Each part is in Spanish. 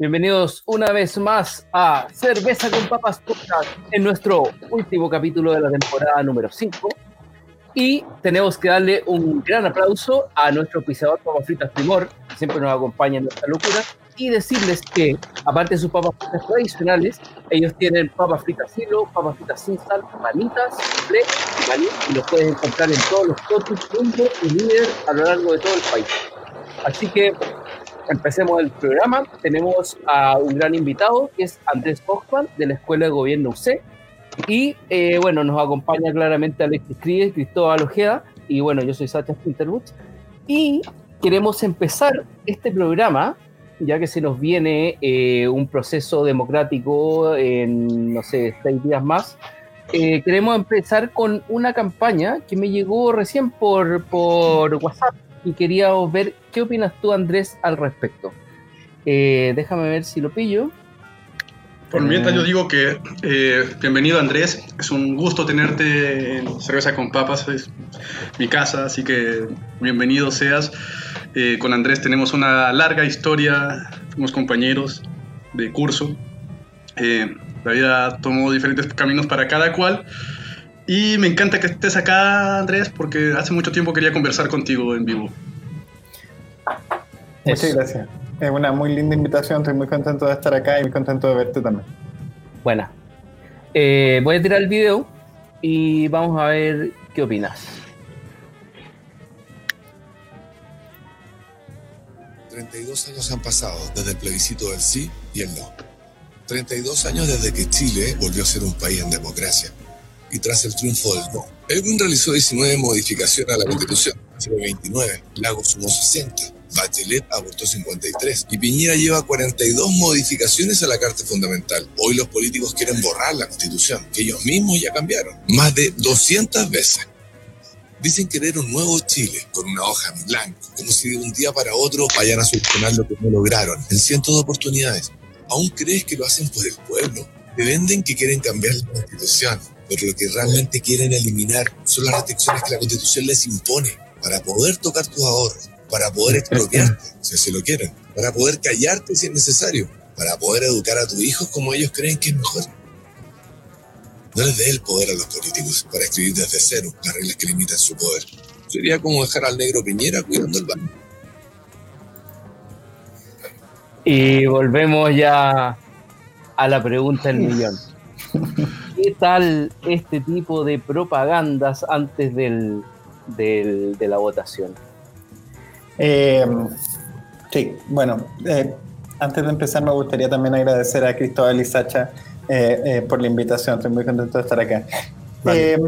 Bienvenidos una vez más a Cerveza con Papas Podcast en nuestro último capítulo de la temporada número 5. Y tenemos que darle un gran aplauso a nuestro pisador Papas Fritas Primor, que siempre nos acompaña en nuestra locura, y decirles que, aparte de sus papas fritas tradicionales, ellos tienen papas fritas silo, papas fritas sin sal, manitas, y maní, y los pueden encontrar en todos los totus, jumbo y líder a lo largo de todo el país. Así que empecemos el programa. Tenemos a un gran invitado que es Andrés Hoffman de la Escuela de Gobierno UC. Y eh, bueno, nos acompaña claramente Alexis Cries, Cristóbal Ojeda. Y bueno, yo soy Sacha Spinterwoods. Y queremos empezar este programa, ya que se nos viene eh, un proceso democrático en, no sé, seis días más. Eh, queremos empezar con una campaña que me llegó recién por, por WhatsApp y quería ver qué opinas tú, Andrés, al respecto. Eh, déjame ver si lo pillo. Por mientras yo digo que eh, bienvenido Andrés, es un gusto tenerte en Cerveza con Papas, es mi casa, así que bienvenido seas. Eh, con Andrés tenemos una larga historia, fuimos compañeros de curso, Eh, la vida tomó diferentes caminos para cada cual y me encanta que estés acá Andrés porque hace mucho tiempo quería conversar contigo en vivo. Muchas Eso. gracias. Es una muy linda invitación. Estoy muy contento de estar acá y muy contento de verte también. Buena. Eh, voy a tirar el video y vamos a ver qué opinas. 32 años han pasado desde el plebiscito del sí y el no. 32 años desde que Chile volvió a ser un país en democracia. Y tras el triunfo del no, Elwin realizó 19 modificaciones a la Constitución, Chile 29, Lagos sumó 60, Bachelet abortó 53 y Piñera lleva 42 modificaciones a la Carta Fundamental. Hoy los políticos quieren borrar la Constitución, que ellos mismos ya cambiaron, más de 200 veces. Dicen querer un nuevo Chile con una hoja en blanco, como si de un día para otro vayan a solucionar lo que no lograron en cientos de oportunidades. ¿Aún crees que lo hacen por el pueblo? Te venden que quieren cambiar la constitución, pero lo que realmente quieren eliminar son las restricciones que la constitución les impone para poder tocar tus ahorros, para poder expropiarte, si así lo quieren, para poder callarte si es necesario, para poder educar a tus hijos como ellos creen que es mejor. No les dé el poder a los políticos para escribir desde cero las reglas que limitan su poder. Sería como dejar al negro Piñera cuidando el banco. Y volvemos ya a la pregunta del millón. ¿Qué tal este tipo de propagandas antes del, del- de la votación? Eh, sí, bueno, eh, antes de empezar me gustaría también agradecer a Cristóbal y Sacha eh, eh, por la invitación. Estoy muy contento de estar acá. Vale. Eh,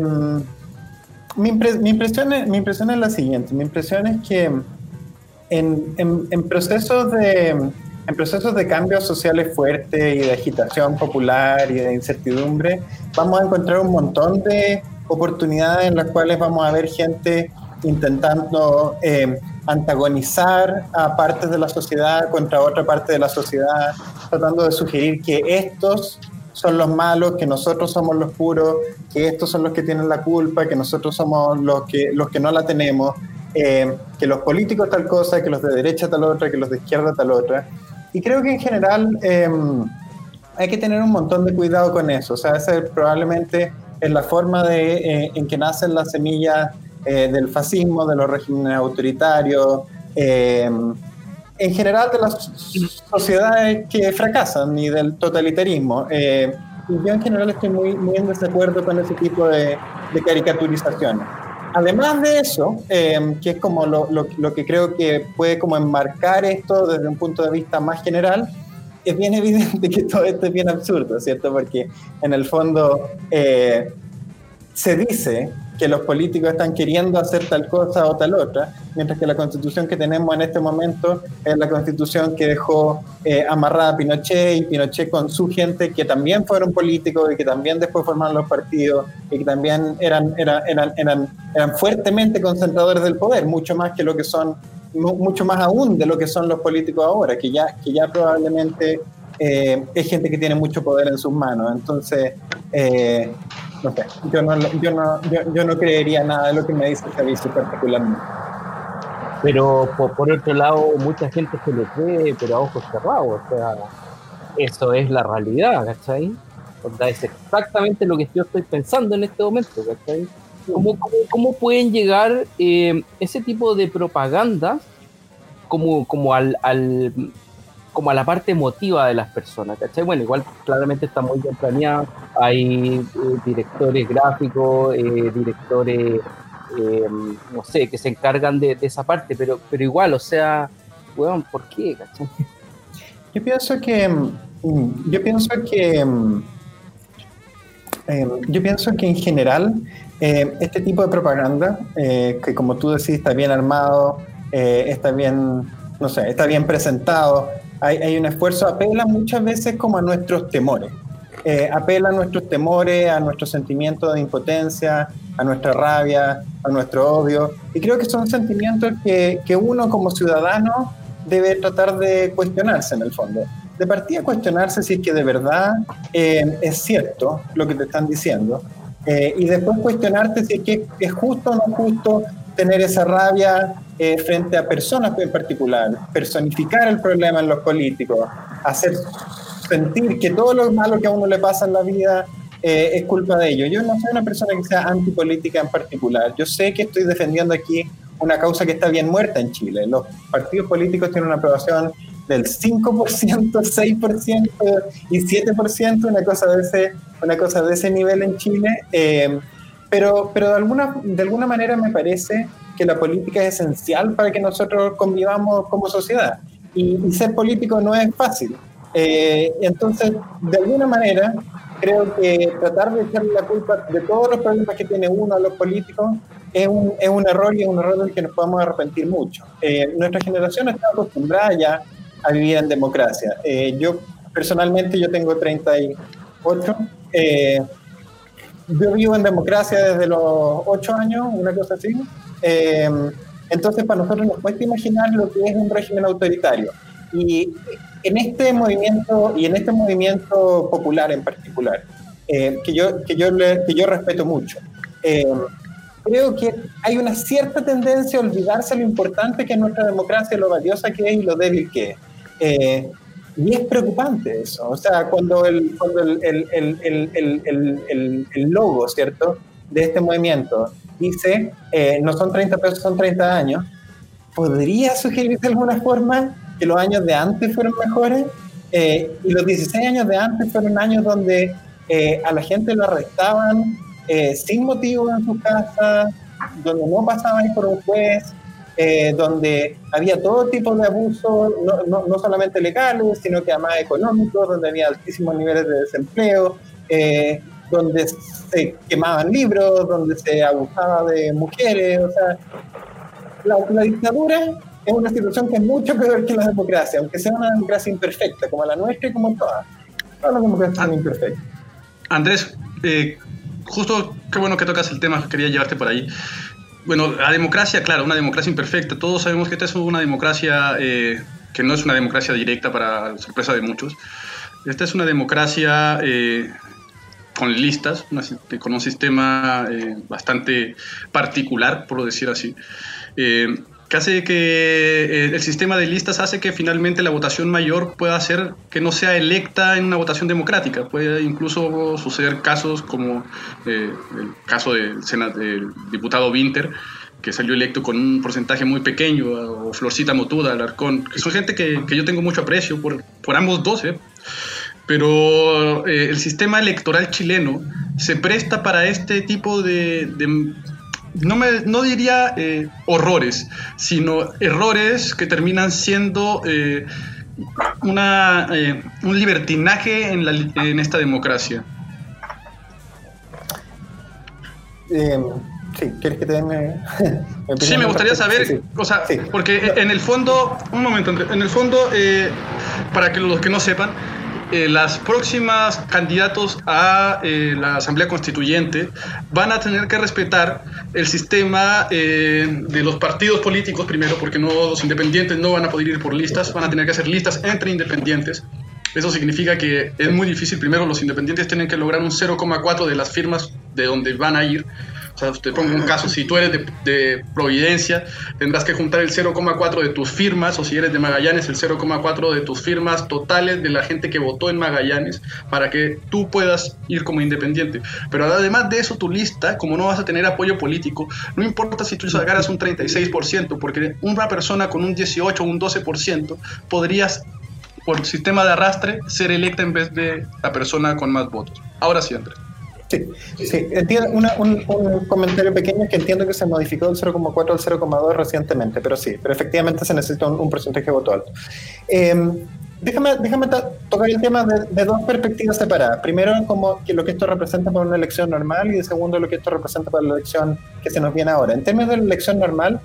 mi, impre- mi impresión es, mi impresión es la siguiente. Mi impresión es que en, en- en procesos de, en procesos de cambios sociales fuertes y de agitación popular y de incertidumbre, vamos a encontrar un montón de oportunidades en las cuales vamos a ver gente intentando eh, antagonizar a partes de la sociedad contra otra parte de la sociedad, tratando de sugerir que estos son los malos, que nosotros somos los puros, que estos son los que tienen la culpa, que nosotros somos los que, los que no la tenemos, eh, que los políticos tal cosa, que los de derecha tal otra, que los de izquierda tal otra. Y creo que en general eh, hay que tener un montón de cuidado con eso. O sea, esa es probablemente es la forma de, eh, en que nacen las semillas eh, del fascismo, de los regímenes autoritarios, eh, en general de las sociedades que fracasan y del totalitarismo. Eh, y yo en general estoy muy, muy en desacuerdo con ese tipo de, de caricaturizaciones. Además de eso, eh, que es como lo, lo, lo que creo que puede como enmarcar esto desde un punto de vista más general, es bien evidente que todo esto es bien absurdo, ¿cierto? Porque en el fondo eh, se dice que los políticos están queriendo hacer tal cosa o tal otra, mientras que la constitución que tenemos en este momento es la constitución que dejó eh, amarrada a Pinochet y Pinochet con su gente que también fueron políticos y que también después formaron los partidos y que también eran, eran, eran, eran, eran fuertemente concentradores del poder, mucho más que lo que son, mucho más aún de lo que son los políticos ahora, que ya, que ya probablemente eh, es gente que tiene mucho poder en sus manos. Entonces, eh, no sé, yo no, yo, no, yo, no creería nada de lo que me dice Javicio particularmente. Pero por, otro lado, mucha gente se lo cree, pero a ojos cerrados. O sea, eso es la realidad, ¿cachai? O sea, es exactamente lo que yo estoy pensando en este momento, ¿cachai? ¿Cómo, cómo, pueden llegar eh, ese tipo de propaganda como, como al, como a la parte emotiva de las personas, ¿cachai? Bueno, igual claramente está muy bien planeado, hay eh, directores gráficos, eh, directores, eh, no sé, que se encargan de, esa parte, pero, pero igual, o sea, weón, ¿por qué, cachai? Yo pienso que, mm, yo pienso que, mm, yo pienso que en general, este tipo de propaganda, que como tú decís, está bien armado, está bien, no sé, está bien presentado, hay, un esfuerzo, apela muchas veces como a nuestros temores. Eh, apela a nuestros temores, a nuestros sentimientos de impotencia, a nuestra rabia, a nuestro odio. Y creo que son sentimientos que, que uno como ciudadano debe tratar de cuestionarse en el fondo. De partida cuestionarse si es que de verdad eh, es cierto lo que te están diciendo. Eh, y después cuestionarte si es que es justo o no justo tener esa rabia eh, frente a personas en particular, personificar el problema en los políticos, hacer sentir que todo lo malo que a uno le pasa en la vida eh, es culpa de ellos. Yo no soy una persona que sea antipolítica en particular. Yo sé que estoy defendiendo aquí una causa que está bien muerta en Chile. Los partidos políticos tienen una aprobación del 5%, 6% y 7%, una cosa de ese, una cosa de ese nivel en Chile. Eh, pero, pero de, alguna, de alguna manera me parece que la política es esencial para que nosotros convivamos como sociedad. Y, ser político no es fácil. Eh, entonces, de alguna manera, creo que tratar de echarle la culpa de todos los problemas que tiene uno a los políticos es un, es un error y es un error del que nos podemos arrepentir mucho. Eh, nuestra generación está acostumbrada ya a vivir en democracia. Eh, yo, personalmente, yo tengo 38. Eh, yo vivo en democracia desde los ocho años, una cosa así. Em, entonces, para nosotros nos cuesta imaginar lo que es un régimen autoritario. Y en este movimiento, y en este movimiento popular en particular, eh, que, yo, que, yo que yo respeto mucho, em, creo que hay una cierta tendencia a olvidarse lo importante que es nuestra democracia, lo valiosa que es y lo débil que es. Eh, y es preocupante eso. O sea, cuando el, cuando el, el, el, logo, ¿cierto?, de este movimiento dice, eh, no son 30 pesos, son 30 años, ¿podría sugerir de alguna forma que los años de antes fueron mejores? Eh, y los 16 años de antes fueron años donde eh, a la gente lo arrestaban sin motivo en su casa, donde no pasaban por un juez, eh, donde había todo tipo de abusos, no, no, solamente legales, sino que además económicos, donde había altísimos niveles de desempleo, eh, donde se quemaban libros, donde se abusaba de mujeres, o sea, la, dictadura es una situación que es mucho peor que la democracia, aunque sea una democracia imperfecta, como la nuestra y como todas. Todas las democracias son imperfectas. Andrés, eh, justo qué bueno que tocas el tema, quería llevarte por ahí bueno, la democracia, claro, una democracia imperfecta. Todos sabemos que esta es una democracia eh, que no es una democracia directa para sorpresa de muchos. Esta es una democracia eh, con listas, con un sistema eh, bastante particular, por decir así que hace que el sistema de listas hace que finalmente la votación mayor pueda ser que no sea electa en una votación democrática. Puede incluso suceder casos como eh, el caso del, del diputado Winter, que salió electo con un porcentaje muy pequeño, o Florcita Motuda, Alarcón, que son gente que, que yo tengo mucho aprecio por, por ambos dos, ¿eh? pero eh, el sistema electoral chileno se presta para este tipo de, no, me, no diría eh, horrores, sino errores que terminan siendo eh, una, eh, un libertinaje en, la, en esta democracia. Sí, ¿quieres que te den Sí, me gustaría saber, o sea, porque en el fondo, un momento, en el fondo, eh, para que los que no sepan, eh, las próximas candidatos a eh, la Asamblea Constituyente van a tener que respetar el sistema de los partidos políticos primero, porque no, los independientes no van a poder ir por listas, van a tener que hacer listas entre independientes. Eso significa que es muy difícil. Primero, los independientes tienen que lograr un 0,4 de las firmas de donde van a ir sea, te pongo un caso, si tú eres de, Providencia, tendrás que juntar el 0,4 de tus firmas, o si eres de Magallanes, el 0,4 de tus firmas totales de la gente que votó en Magallanes, para que tú puedas ir como independiente. Pero además de eso, tu lista, como no vas a tener apoyo político, no importa si tú sacaras un 36%, porque una persona con un 18 o un 12% podrías por sistema de arrastre ser electa en vez de la persona con más votos. Ahora sí, Andrés. Sí, sí. Entiendo, un, comentario pequeño que entiendo que se modificó del 0,4 al 0,2 recientemente, pero sí, pero efectivamente se necesita un, porcentaje de voto alto. Em, déjame, déjame tocar el tema de, dos perspectivas separadas. Primero, como que lo que esto representa para una elección normal y de segundo, lo que esto representa para la elección que se nos viene ahora. En términos de la elección normal,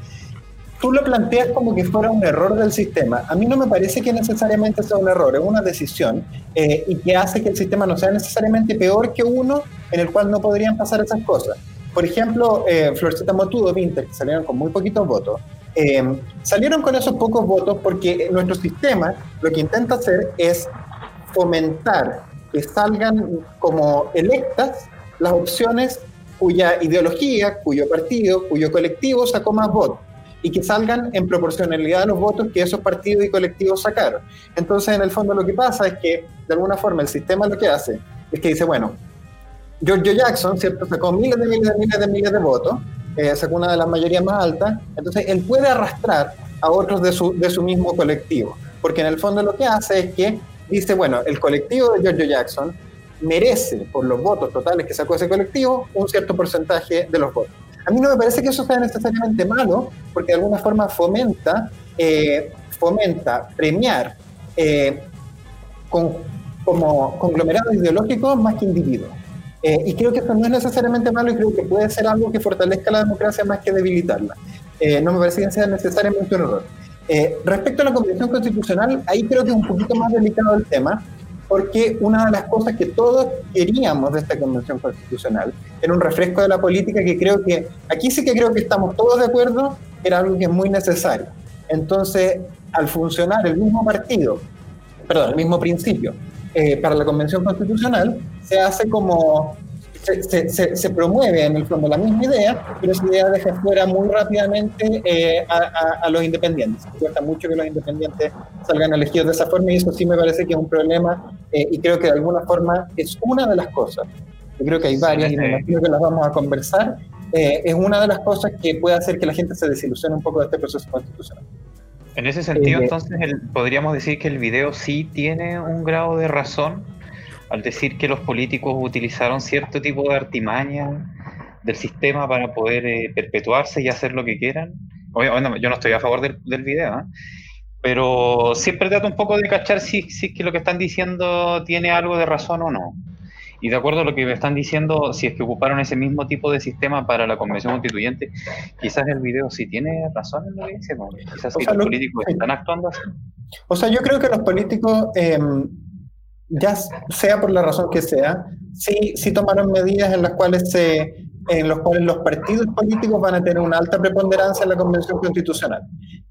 tú lo planteas como que fuera un error del sistema. A mí no me parece que necesariamente sea un error, es una decisión eh, y que hace que el sistema no sea necesariamente peor que uno en el cual no podrían pasar esas cosas. Por ejemplo, eh, Florcita Motudo, Vinter, que salieron con muy poquitos votos, eh, salieron con esos pocos votos porque nuestro sistema lo que intenta hacer es fomentar que salgan como electas las opciones cuya ideología, cuyo partido, cuyo colectivo sacó más votos y que salgan en proporcionalidad a los votos que esos partidos y colectivos sacaron. Entonces, en el fondo lo que pasa es que, de alguna forma, el sistema lo que hace es que dice, bueno, Giorgio Jackson, ¿cierto? Sacó miles de miles de miles de miles de votos, eh, sacó una de las mayorías más altas, entonces él puede arrastrar a otros de su, de su mismo colectivo, porque en el fondo lo que hace es que dice, bueno, el colectivo de Giorgio Jackson merece, por los votos totales que sacó ese colectivo, un cierto porcentaje de los votos. A mí no me parece que eso sea necesariamente malo, porque de alguna forma fomenta, eh, fomenta premiar eh, con, como conglomerados ideológicos más que individuos. Eh, y creo que eso no es necesariamente malo y creo que puede ser algo que fortalezca la democracia más que debilitarla. no me parece que sea necesariamente un error. respecto a la Convención Constitucional, ahí creo que es un poquito más delicado el tema, porque una de las cosas que todos queríamos de esta convención constitucional era un refresco de la política que creo que, aquí sí que creo que estamos todos de acuerdo, era algo que es muy necesario. Entonces, al funcionar el mismo partido, perdón, el mismo principio, eh, para la convención constitucional, se hace como se, se, promueve en el fondo la misma idea, pero esa idea deja fuera muy rápidamente eh, a, los independientes. Cuesta mucho que los independientes salgan elegidos de esa forma y eso sí me parece que es un problema eh, y creo que de alguna forma es una de las cosas. Yo creo que hay varias y me imagino que las vamos a conversar. Eh, es una de las cosas que puede hacer que la gente se desilusione un poco de este proceso constitucional. En ese sentido, entonces, podríamos decir que el video sí tiene un grado de razón al decir que los políticos utilizaron cierto tipo de artimaña del sistema para poder eh, perpetuarse y hacer lo que quieran. Bueno, yo no estoy a favor del, del video, ¿eh? pero siempre trato un poco de cachar si, si que lo que están diciendo tiene algo de razón o no. Y de acuerdo a lo que me están diciendo, si es que ocuparon ese mismo tipo de sistema para la convención constituyente, quizás el video sí tiene razón en lo que dice, quizás si los políticos están actuando así. O sea, yo creo que los políticos em, ya sea por la razón que sea, sí, sí tomaron medidas en las cuales se, en los cuales los partidos políticos van a tener una alta preponderancia en la Convención Constitucional.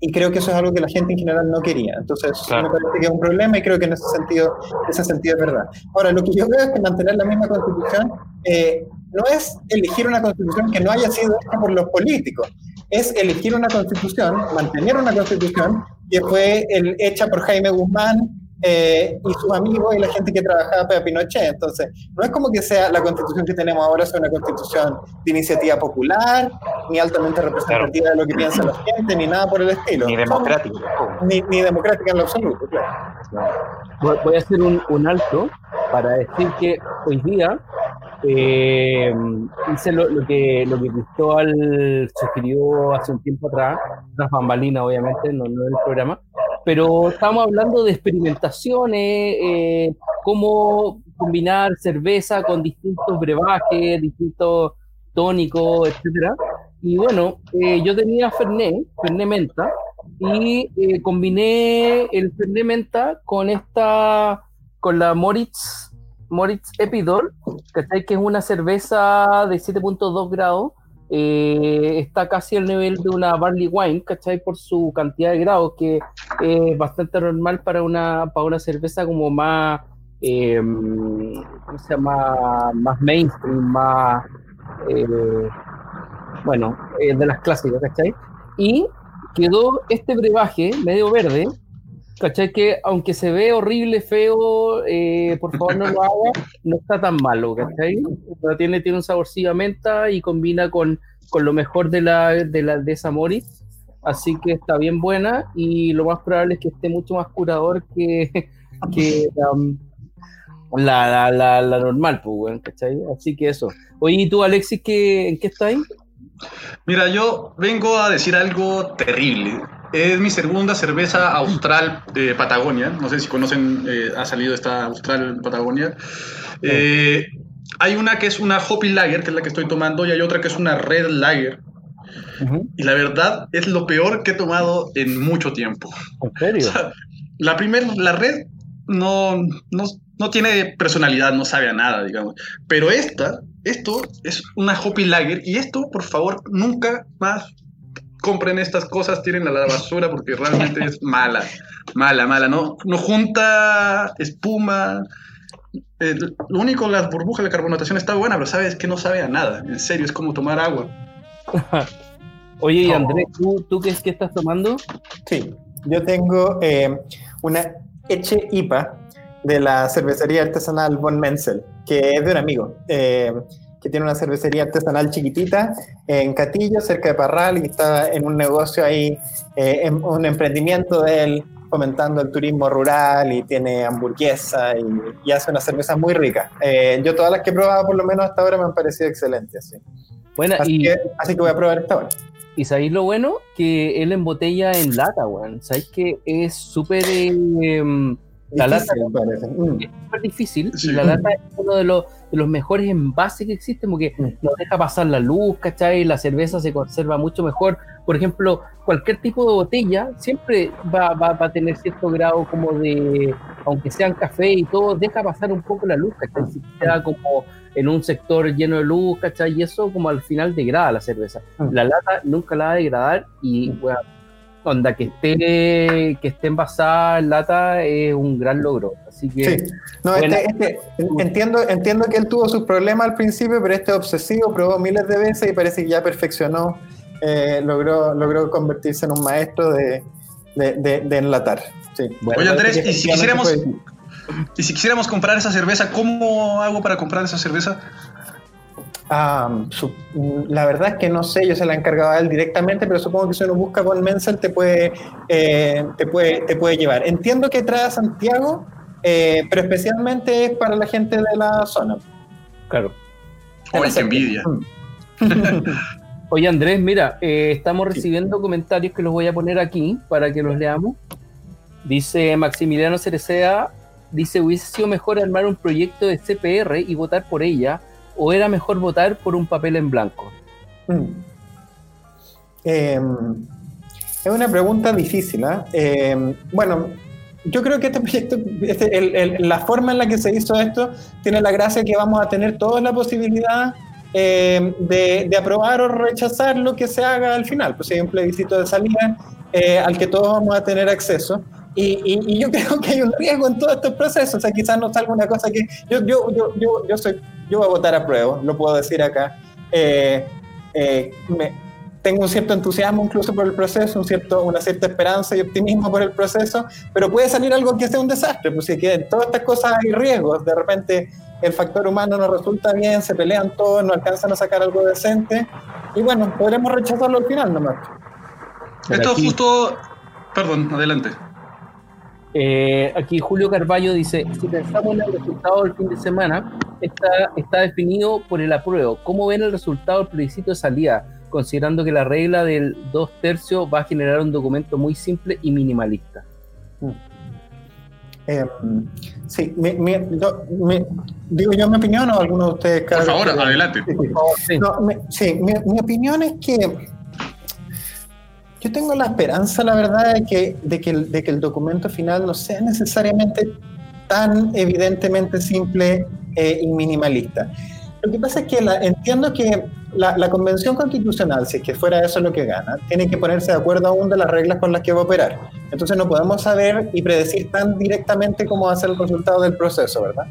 Y creo que eso es algo que la gente en general no quería. Entonces, me parece que es un problema y creo que en ese sentido, ese sentido es verdad. Ahora, lo que yo veo es que mantener la misma Constitución eh, no es elegir una Constitución que no haya sido hecha por los políticos, es elegir una Constitución, mantener una Constitución que fue el, hecha por Jaime Guzmán, eh, y sus amigos y la gente que trabajaba para Pinochet. Entonces, no es como que sea la constitución que tenemos ahora sea una constitución de iniciativa popular, ni altamente representativa de lo que piensa la gente, ni nada por el estilo. Ni democrática. Ni, ni, democrática en lo absoluto, claro. Voy a hacer un, un alto para decir que hoy día eh, hice lo, que, lo que Cristóbal sugirió hace un tiempo atrás, unas bambalinas obviamente, no, no en el programa, pero estamos hablando de experimentaciones, eh, cómo combinar cerveza con distintos brebajes, distintos tónico, etcétera. Y bueno, eh, yo tenía Fernet, Fernet Menta, y eh, combiné el Fernet Menta con esta, con la Moritz, Moritz ¿cachai? Que es una cerveza de 7.2 grados, eh, está casi al nivel de una barley wine, ¿cachai? Por su cantidad de grados, que es bastante normal para una, para una cerveza como más, eh, ¿cómo se llama? Más mainstream, más, eh, bueno, eh, de las clásicas, ¿cachai? Y quedó este brebaje medio verde, ¿cachai? Que aunque se ve horrible, feo, eh, por favor no lo haga, no está tan malo, ¿cachai? Pero tiene, tiene un saborcillo a menta y combina con, con lo mejor de la de, la, de así que está bien buena y lo más probable es que esté mucho más curador que, que um, la, la, la, normal, pues, ¿cachai? Así que eso. Oye, ¿y tú, Alexis, qué, en qué estás? Mira, yo vengo a decir algo terrible. Es mi segunda cerveza austral de Patagonia. No sé si conocen, eh, ha salido esta austral Patagonia. Eh, hay una que es una Hoppy Lager, que es la que estoy tomando, y hay otra que es una Red Lager. Y la verdad es lo peor que he tomado en mucho tiempo. ¿En serio? O sea, la primera, la red no, no, no tiene personalidad, no sabe a nada, digamos. Pero esta, esto es una Hoppy Lager y esto, por favor, nunca más compren estas cosas, tiren a la basura porque realmente es mala, mala, mala. No, no junta espuma. Eh, lo único, las burbujas de carbonatación está buena, pero sabes que no sabe a nada. En serio, es como tomar agua. Oye, y. Andrés, ¿tú, tú qué es que estás tomando? Sí, yo tengo eh, una Eche IPA de la cervecería artesanal Von Menzel, que es de un amigo, eh, que tiene una cervecería artesanal chiquitita en Catillo, cerca de Parral, y está en un negocio ahí, eh, en un emprendimiento de él, fomentando el turismo rural y tiene hamburguesa y, y hace una cerveza muy rica. Eh, yo todas las que he probado, por lo menos hasta ahora, me han parecido excelentes. sí. Bueno, Así, y, que, así que voy a probar esta ahora. y ¿sabéis lo bueno? Que él embotella en lata, weón. ¿Sabéis que es súper... eh, la lata Difícil. Mm. es súper difícil Sí. y la lata es uno de los, de los mejores envases que existen porque Mm. no deja pasar la luz, ¿cachai? La cerveza se conserva mucho mejor. Por ejemplo, cualquier tipo de botella siempre va, va, va a tener cierto grado como de, aunque sean café y todo, deja pasar un poco la luz, ¿cachai? Si queda como en un sector lleno de luz, ¿cachai? Y eso como al final degrada la cerveza. Mm. La lata nunca la va a degradar y, bueno, onda, que esté, que esté envasada en lata es un gran logro. Así que... Sí, no, este, este- entiendo, entiendo que él tuvo sus problemas al principio, pero este obsesivo probó miles de veces y parece que ya perfeccionó, eh, logró, logró convertirse en un maestro de, de, de- de enlatar. Sí. Bueno, Oye, Andrés, y si quisiéramos, y si quisiéramos comprar esa cerveza, ¿cómo hago para comprar esa cerveza? Su- mm, la verdad es que no sé, yo se la he encargado a él directamente, pero supongo que si uno busca con Menzel te puede, eh, te puede, te puede llevar. Entiendo que trae a Santiago, eh, pero especialmente es para la gente de la zona. Claro. ¡Ay, qué envidia! Oye Andrés, mira, eh, estamos recibiendo comentarios que los voy a poner aquí para que los leamos. Dice Maximiliano Cerecea, dice, hubiese sido mejor armar un proyecto de CPR y votar por ella, o era mejor votar por un papel en blanco. Mm. Eh, es una pregunta difícil. ¿ah? Eh, bueno, yo creo que este proyecto, este- el- el- la forma en la que se hizo esto, tiene la gracia que vamos a tener toda la posibilidad eh, de, de aprobar o rechazar lo que se haga al final. Pues hay un plebiscito de salida eh, al que todos vamos a tener acceso. Y, y- y yo creo que hay un riesgo en todos estos procesos. O sea, quizás no salga una cosa que. Yo, yo, yo, yo, yo, soy, yo voy a votar a prueba, lo puedo decir acá. Eh, eh, me- tengo un cierto entusiasmo incluso por el proceso, un cierto, una cierta esperanza y optimismo por el proceso, pero puede salir algo que sea un desastre, pues si que en todas estas cosas hay riesgos, de repente el factor humano no resulta bien, se pelean todos, no alcanzan a sacar algo decente, y bueno, podremos rechazarlo al final nomás. Esto aquí- justo... Perdón, adelante. Eh, aquí Julio Carballo dice, si pensamos en el resultado del fin de semana, está, está definido por el apruebo. ¿Cómo ven el resultado del plebiscito de salida? Considerando que la regla del dos tercios va a generar un documento muy simple y minimalista. Eh, sí, mi, mi, mi, digo yo mi opinión o alguno de ustedes. Por favor, adelante. Sí, no, sí mi, mi, opinión es que yo tengo la esperanza, la verdad, de que, de que, el, de que el documento final no sea necesariamente tan evidentemente simple eh, y minimalista. Lo que pasa es que la, entiendo que la, la, convención constitucional, si es que fuera eso lo que gana, tiene que ponerse de acuerdo aún de las reglas con las que va a operar. Entonces no podemos saber y predecir tan directamente cómo va a ser el resultado del proceso, ¿verdad?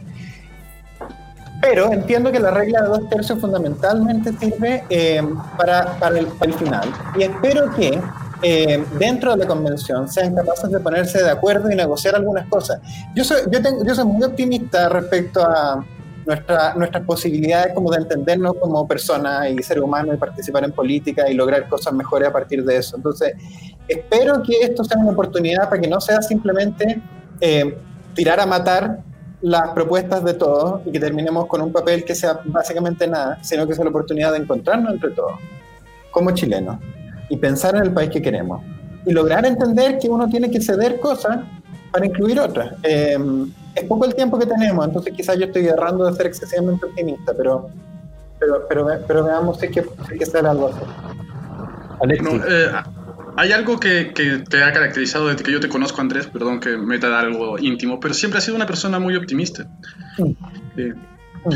Pero entiendo que la regla de dos tercios fundamentalmente sirve eh, para, para, el, para, el, final. Y espero que eh, dentro de la convención sean capaces de ponerse de acuerdo y negociar algunas cosas. Yo soy, yo tengo, yo soy muy optimista respecto a nuestra, nuestras posibilidades como de entendernos como personas y ser humanos y participar en política y lograr cosas mejores a partir de eso. Entonces, espero que esto sea una oportunidad para que no sea simplemente eh, tirar a matar las propuestas de todos y que terminemos con un papel que sea básicamente nada, sino que sea la oportunidad de encontrarnos entre todos, como chilenos, y pensar en el país que queremos. Y lograr entender que uno tiene que ceder cosas para incluir otras. Eh, es poco el tiempo que tenemos, entonces quizás yo estoy errando de ser excesivamente optimista, pero, pero, pero, pero veamos si es que, si es que sale algo así. No, eh, hay algo que, que, te ha caracterizado desde que yo te conozco, Andrés, perdón que meta dar algo íntimo, pero siempre has sido una persona muy optimista. Mm. Eh, mm.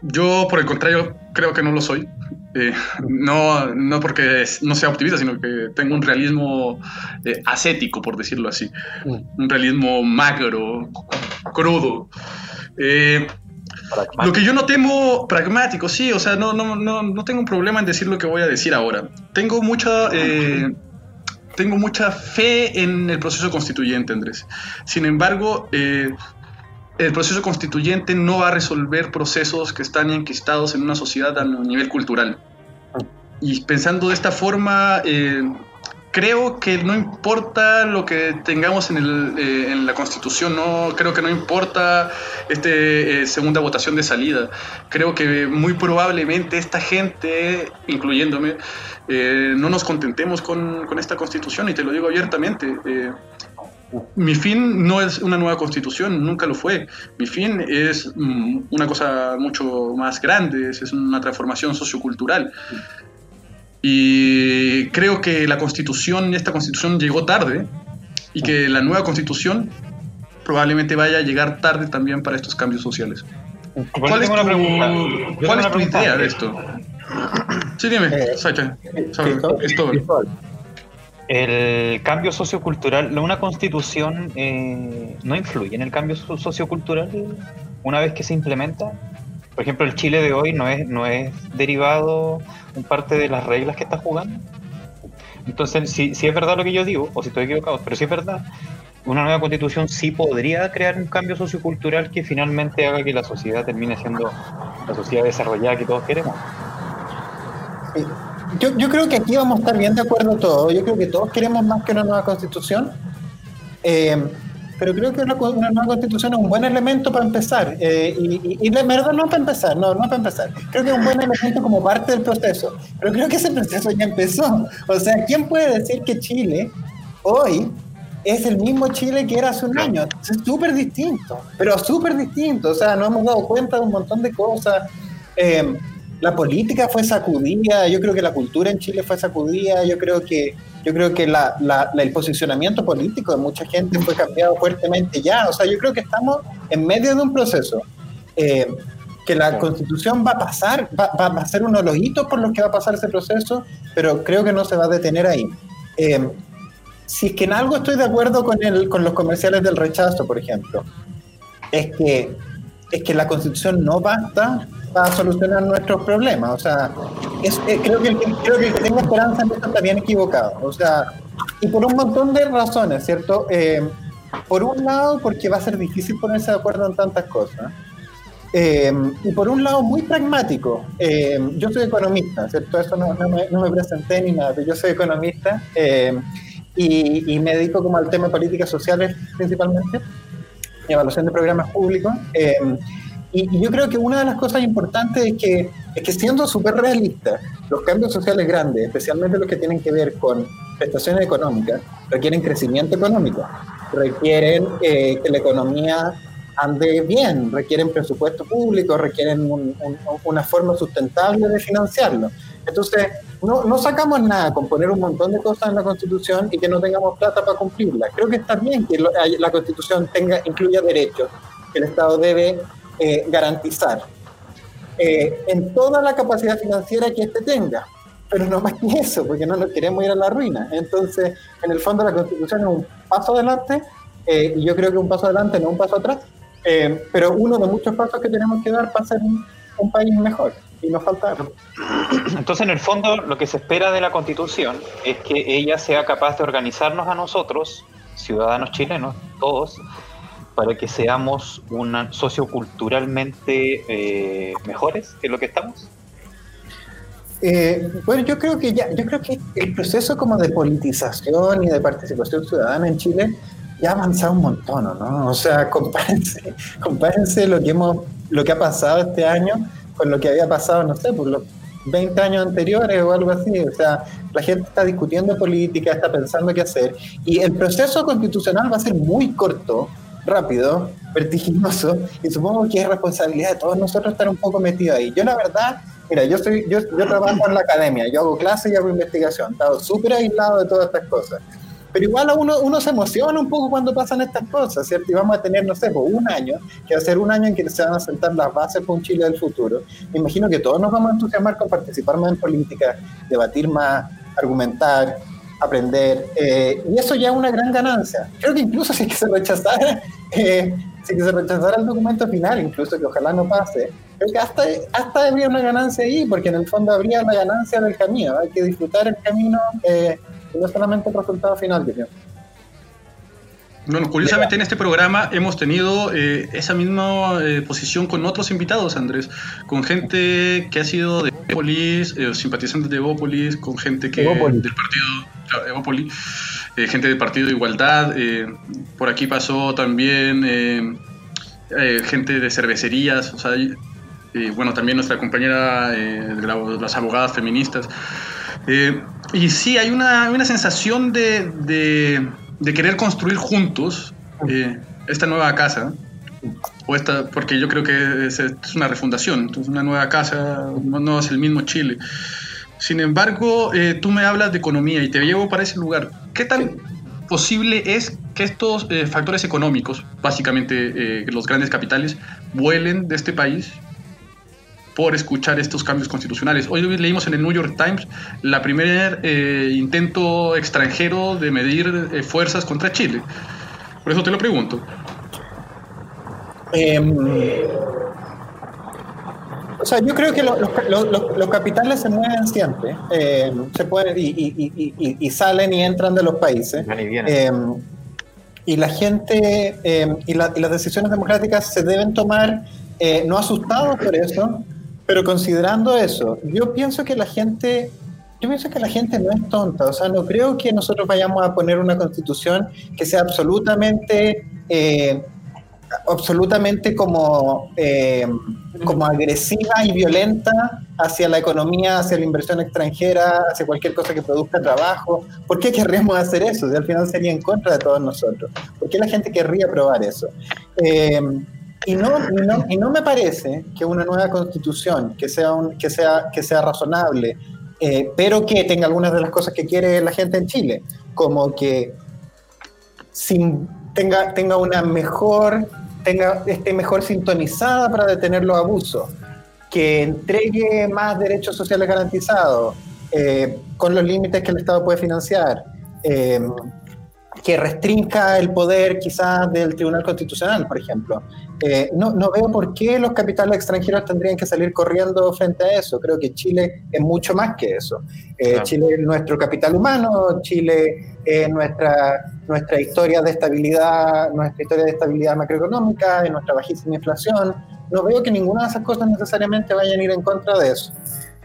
Yo, por el contrario, creo que no lo soy. Eh, no, no porque no sea optimista, sino que tengo un realismo eh, ascético, por decirlo así. Mm. Un realismo magro, crudo. Eh, lo que yo no temo, pragmático, sí, o sea, no, no, no, no, tengo un problema en decir lo que voy a decir ahora. Tengo mucha, tengo mucha fe en el proceso constituyente, Andrés. Sin embargo, el proceso constituyente no va a resolver procesos que están enquistados en una sociedad a nivel cultural. Y pensando de esta forma, eh, creo que no importa lo que tengamos en, eh, la Constitución, no creo que no importa este eh, segunda votación de salida. Creo que muy probablemente esta gente, incluyéndome, no nos contentemos con, con, esta Constitución y te lo digo abiertamente. Eh, mi fin no es una nueva constitución, nunca lo fue. Mi fin es mm, una cosa mucho más grande, es una transformación sociocultural. Y creo que la constitución, esta constitución llegó tarde y que la nueva constitución probablemente vaya a llegar tarde también para estos cambios sociales. ¿Cuál es tu, ¿cuál es tu idea de esto? Sí, dime, eh, Sacha. Es todo. El cambio sociocultural, una constitución eh, no influye en el cambio sociocultural una vez que se implementa. Por ejemplo, el Chile de hoy no es, no es derivado en parte de las reglas que está jugando. Entonces, si, si es verdad lo que yo digo, o si estoy equivocado, pero si es verdad, una nueva constitución sí podría crear un cambio sociocultural que finalmente haga que la sociedad termine siendo la sociedad desarrollada que todos queremos. Yo, yo creo que aquí vamos a estar bien de acuerdo todos. Yo creo que todos queremos más que una nueva constitución. Eh, pero creo que una, una, nueva constitución es un buen elemento para empezar. Eh, y, y, de verdad no para empezar, no, no para empezar. Creo que es un buen elemento como parte del proceso. Pero creo que ese proceso ya empezó. O sea, ¿quién puede decir que Chile hoy es el mismo Chile que era hace un año? Es súper distinto, pero súper distinto. O sea, nos hemos dado cuenta de un montón de cosas. Eh, la política fue sacudida, yo creo que la cultura en Chile fue sacudida, yo creo que, yo creo que la, la, el posicionamiento político de mucha gente fue cambiado fuertemente ya, o sea, yo creo que estamos en medio de un proceso eh, que la constitución va a pasar, va, va, a ser uno de los hitos por los que va a pasar ese proceso, pero creo que no se va a detener ahí. Eh, si es que en algo estoy de acuerdo con, el, con los comerciales del rechazo, por ejemplo, es que, es que la constitución no basta para solucionar nuestros problemas. O sea, eh, creo, que el, creo que el que tenga esperanza en esto está bien equivocado. O sea, y por un montón de razones, ¿cierto? Eh, por un lado, porque va a ser difícil ponerse de acuerdo en tantas cosas. Eh, y por un lado, muy pragmático. Yo soy economista, ¿cierto? Eso no, no, me, no, presenté ni nada, pero yo soy economista y, y, me dedico como al tema de políticas sociales principalmente, evaluación de programas públicos. Y, y, yo creo que una de las cosas importantes es que, es que siendo súper realista, los cambios sociales grandes, especialmente los que tienen que ver con prestaciones económicas, requieren crecimiento económico. requieren eh, que la economía ande bien, requieren presupuesto público, requieren una forma sustentable de financiarlo. Entonces, no, no, sacamos nada con poner un montón de cosas en la Constitución y que no tengamos plata para cumplirla. Creo que está bien que la Constitución tenga, incluya derechos que el Estado debe eh, garantizar eh, en toda la capacidad financiera que éste tenga. Pero no más que eso, porque no nos queremos ir a la ruina. Entonces, en el fondo, la Constitución es un paso adelante, eh, y yo creo que un paso adelante, no un paso atrás, pero uno de muchos pasos que tenemos que dar para ser un, un país mejor y nos falta. Entonces, en el fondo, lo que se espera de la Constitución es que ella sea capaz de organizarnos a nosotros, ciudadanos chilenos, todos, para que seamos una socioculturalmente eh, mejores que lo que estamos. Eh, bueno, yo creo que ya, yo creo que el proceso como de politización y de participación ciudadana en Chile ya ha avanzado un montón, ¿no? O sea, compárense, compárense lo que hemos, lo que ha pasado este año con lo que había pasado, no sé, por los 20 años anteriores o algo así. O sea, la gente está discutiendo política, está pensando qué hacer. Y el proceso constitucional va a ser muy corto, rápido, vertiginoso, y supongo que es responsabilidad de todos nosotros estar un poco metidos ahí. Yo la verdad, mira, yo, soy, yo, yo trabajo en la academia, yo hago clases y hago investigación, he estado súper aislado de todas estas cosas. Pero igual a uno, uno se emociona un poco cuando pasan estas cosas, ¿cierto? Y vamos a tener, no sé, pues, un año, que va a ser un año en que se van a sentar las bases para un Chile del futuro. Me imagino que todos nos vamos a entusiasmar con participar más en política, debatir más, argumentar, aprender. Eh, y eso ya es una gran ganancia. Creo que incluso si que se rechazara, eh, si que se rechazara el documento final, incluso que ojalá no pase, creo que hasta, hasta habría una ganancia ahí, porque en el fondo habría la ganancia del camino. Hay que disfrutar el camino. Eh, no solamente el resultado final, yo Bueno, curiosamente en este programa hemos tenido eh, esa misma eh, posición con otros invitados, Andrés, con gente que ha sido de Evópolis, eh, simpatizantes de Evópolis, con gente que del partido Evópolis, gente del partido de Igualdad, por aquí pasó también gente de cervecerías, o sea, bueno, también nuestra compañera de las abogadas feministas. Eh, y sí, hay una, una sensación de, de, querer construir juntos eh, esta nueva casa. O esta, porque yo creo que es, una refundación, entonces una nueva casa no, es el mismo Chile. Sin embargo, eh, tú me hablas de economía y te llevo para ese lugar. ¿Qué tan posible es que estos factores económicos, básicamente los grandes capitales, vuelen de este país por escuchar estos cambios constitucionales. Hoy leímos en el New York Times la primer eh, intento extranjero de medir eh, fuerzas contra Chile. Por eso te lo pregunto. Em, o sea, yo creo que los capitales se mueven siempre, em, se pueden y, salen y entran de los países. Em, y la gente y, y, las decisiones democráticas se deben tomar eh, no asustados por eso, pero considerando eso, yo pienso que la gente, yo pienso que la gente no es tonta, o sea, no creo que nosotros vayamos a poner una constitución que sea absolutamente, eh, absolutamente como, eh, como agresiva y violenta hacia la economía, hacia la inversión extranjera, hacia cualquier cosa que produzca trabajo. ¿Por qué querríamos hacer eso? Al final sería en contra de todos nosotros. ¿Por qué la gente querría probar eso? Eh, y no, y no, me parece que una nueva constitución que sea, un, que sea, que sea razonable, eh, pero que tenga algunas de las cosas que quiere la gente en Chile, como que sin, tenga, tenga una mejor, tenga, esté mejor sintonizada para detener los abusos, que entregue más derechos sociales garantizados, eh, con los límites que el Estado puede financiar. Eh, que restrinja el poder quizás del Tribunal Constitucional, por ejemplo. Eh, no, no, veo por qué los capitales extranjeros tendrían que salir corriendo frente a eso. Creo que Chile es mucho más que eso. Eh, Chile es nuestro capital humano, Chile es nuestra, nuestra historia de estabilidad, nuestra historia de estabilidad macroeconómica, nuestra bajísima inflación. No veo que ninguna de esas cosas necesariamente vayan a ir en contra de eso.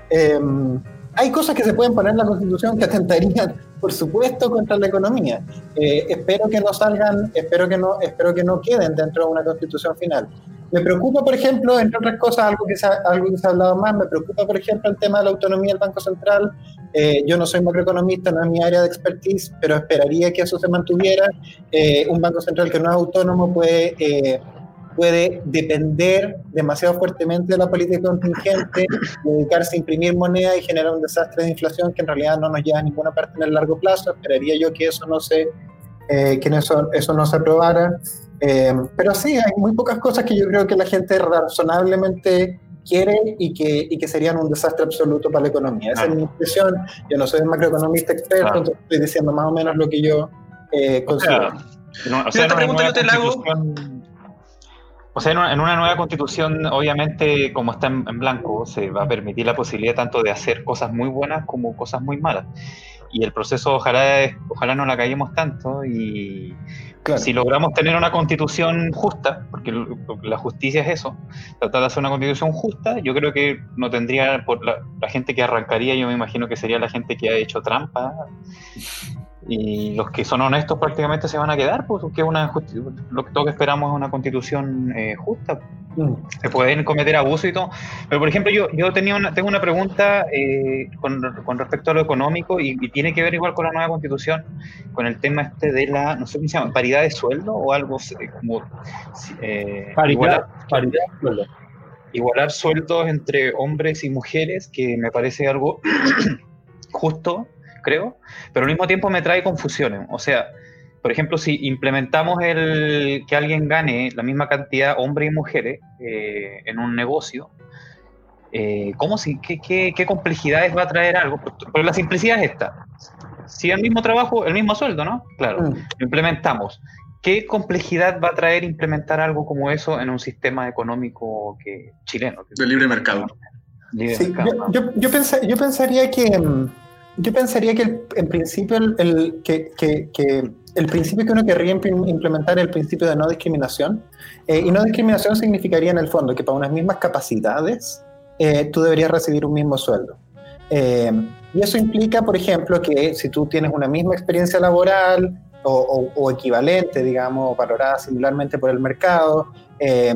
Em, hay cosas que se pueden poner en la Constitución que atentarían, por supuesto, contra la economía. Eh, espero que no salgan, espero que no, espero que no queden dentro de una Constitución final. me preocupa, por ejemplo, entre otras cosas, algo que, se ha, algo que se ha hablado más, me preocupa, por ejemplo, el tema de la autonomía del Banco Central. Eh, yo no soy macroeconomista, no es mi área de expertise, pero esperaría que eso se mantuviera. Eh, un Banco Central que no es autónomo puede, puede depender demasiado fuertemente de la política contingente, dedicarse a imprimir moneda y generar un desastre de inflación que en realidad no nos lleva a ninguna parte en el largo plazo. Esperaría yo que eso no se, que eso, eso no se aprobara. Eh, pero sí, hay muy pocas cosas que yo creo que la gente razonablemente quiere y que, y que serían un desastre absoluto para la economía. Esa es mi impresión. Yo no soy un macroeconomista experto, entonces estoy diciendo más o menos lo que yo eh, considero. O sea, esta pregunta yo te la hago. O sea, en una, en una, nueva constitución, obviamente, como está en, en, blanco, se va a permitir la posibilidad tanto de hacer cosas muy buenas como cosas muy malas. Y el proceso, ojalá, ojalá no la caigamos tanto y Claro. Si logramos tener una constitución justa, porque la justicia es eso, tratar de hacer una constitución justa, yo creo que no tendría, por la, la gente que arrancaría, yo me imagino que sería la gente que ha hecho trampa, y los que son honestos prácticamente se van a quedar, porque una lo que todos esperamos es una constitución eh, justa. Mm. Se pueden cometer abusos y todo. Pero, por ejemplo, yo, yo tenía una, tengo una pregunta eh, con, con, respecto a lo económico y, y, tiene que ver igual con la nueva constitución, con el tema este de la, no sé cómo se llama, paridad de sueldo o algo como... Eh, paridad, igualar, paridad de sueldo. Igualar sueldos entre hombres y mujeres, que me parece algo justo creo, pero al mismo tiempo me trae confusiones. O sea, por ejemplo, si implementamos el que alguien gane la misma cantidad, hombres y mujeres, eh, en un negocio, eh, ¿cómo si, qué, qué, qué, complejidades va a traer algo? Porque la simplicidad es esta. Si el mismo trabajo, el mismo sueldo, ¿no? Claro, mm. lo implementamos. ¿Qué complejidad va a traer implementar algo como eso en un sistema económico que, chileno? De libre mercado. Libre sí, mercado yo, yo, yo, pens yo pensaría que mm, yo pensaría que el, en principio el, el que, que, que, el principio que uno querría implementar es el principio de no discriminación. Eh, y no discriminación significaría en el fondo que para unas mismas capacidades eh, tú deberías recibir un mismo sueldo. Eh, y eso implica, por ejemplo, que si tú tienes una misma experiencia laboral o, o, o equivalente, digamos, valorada similarmente por el mercado, eh,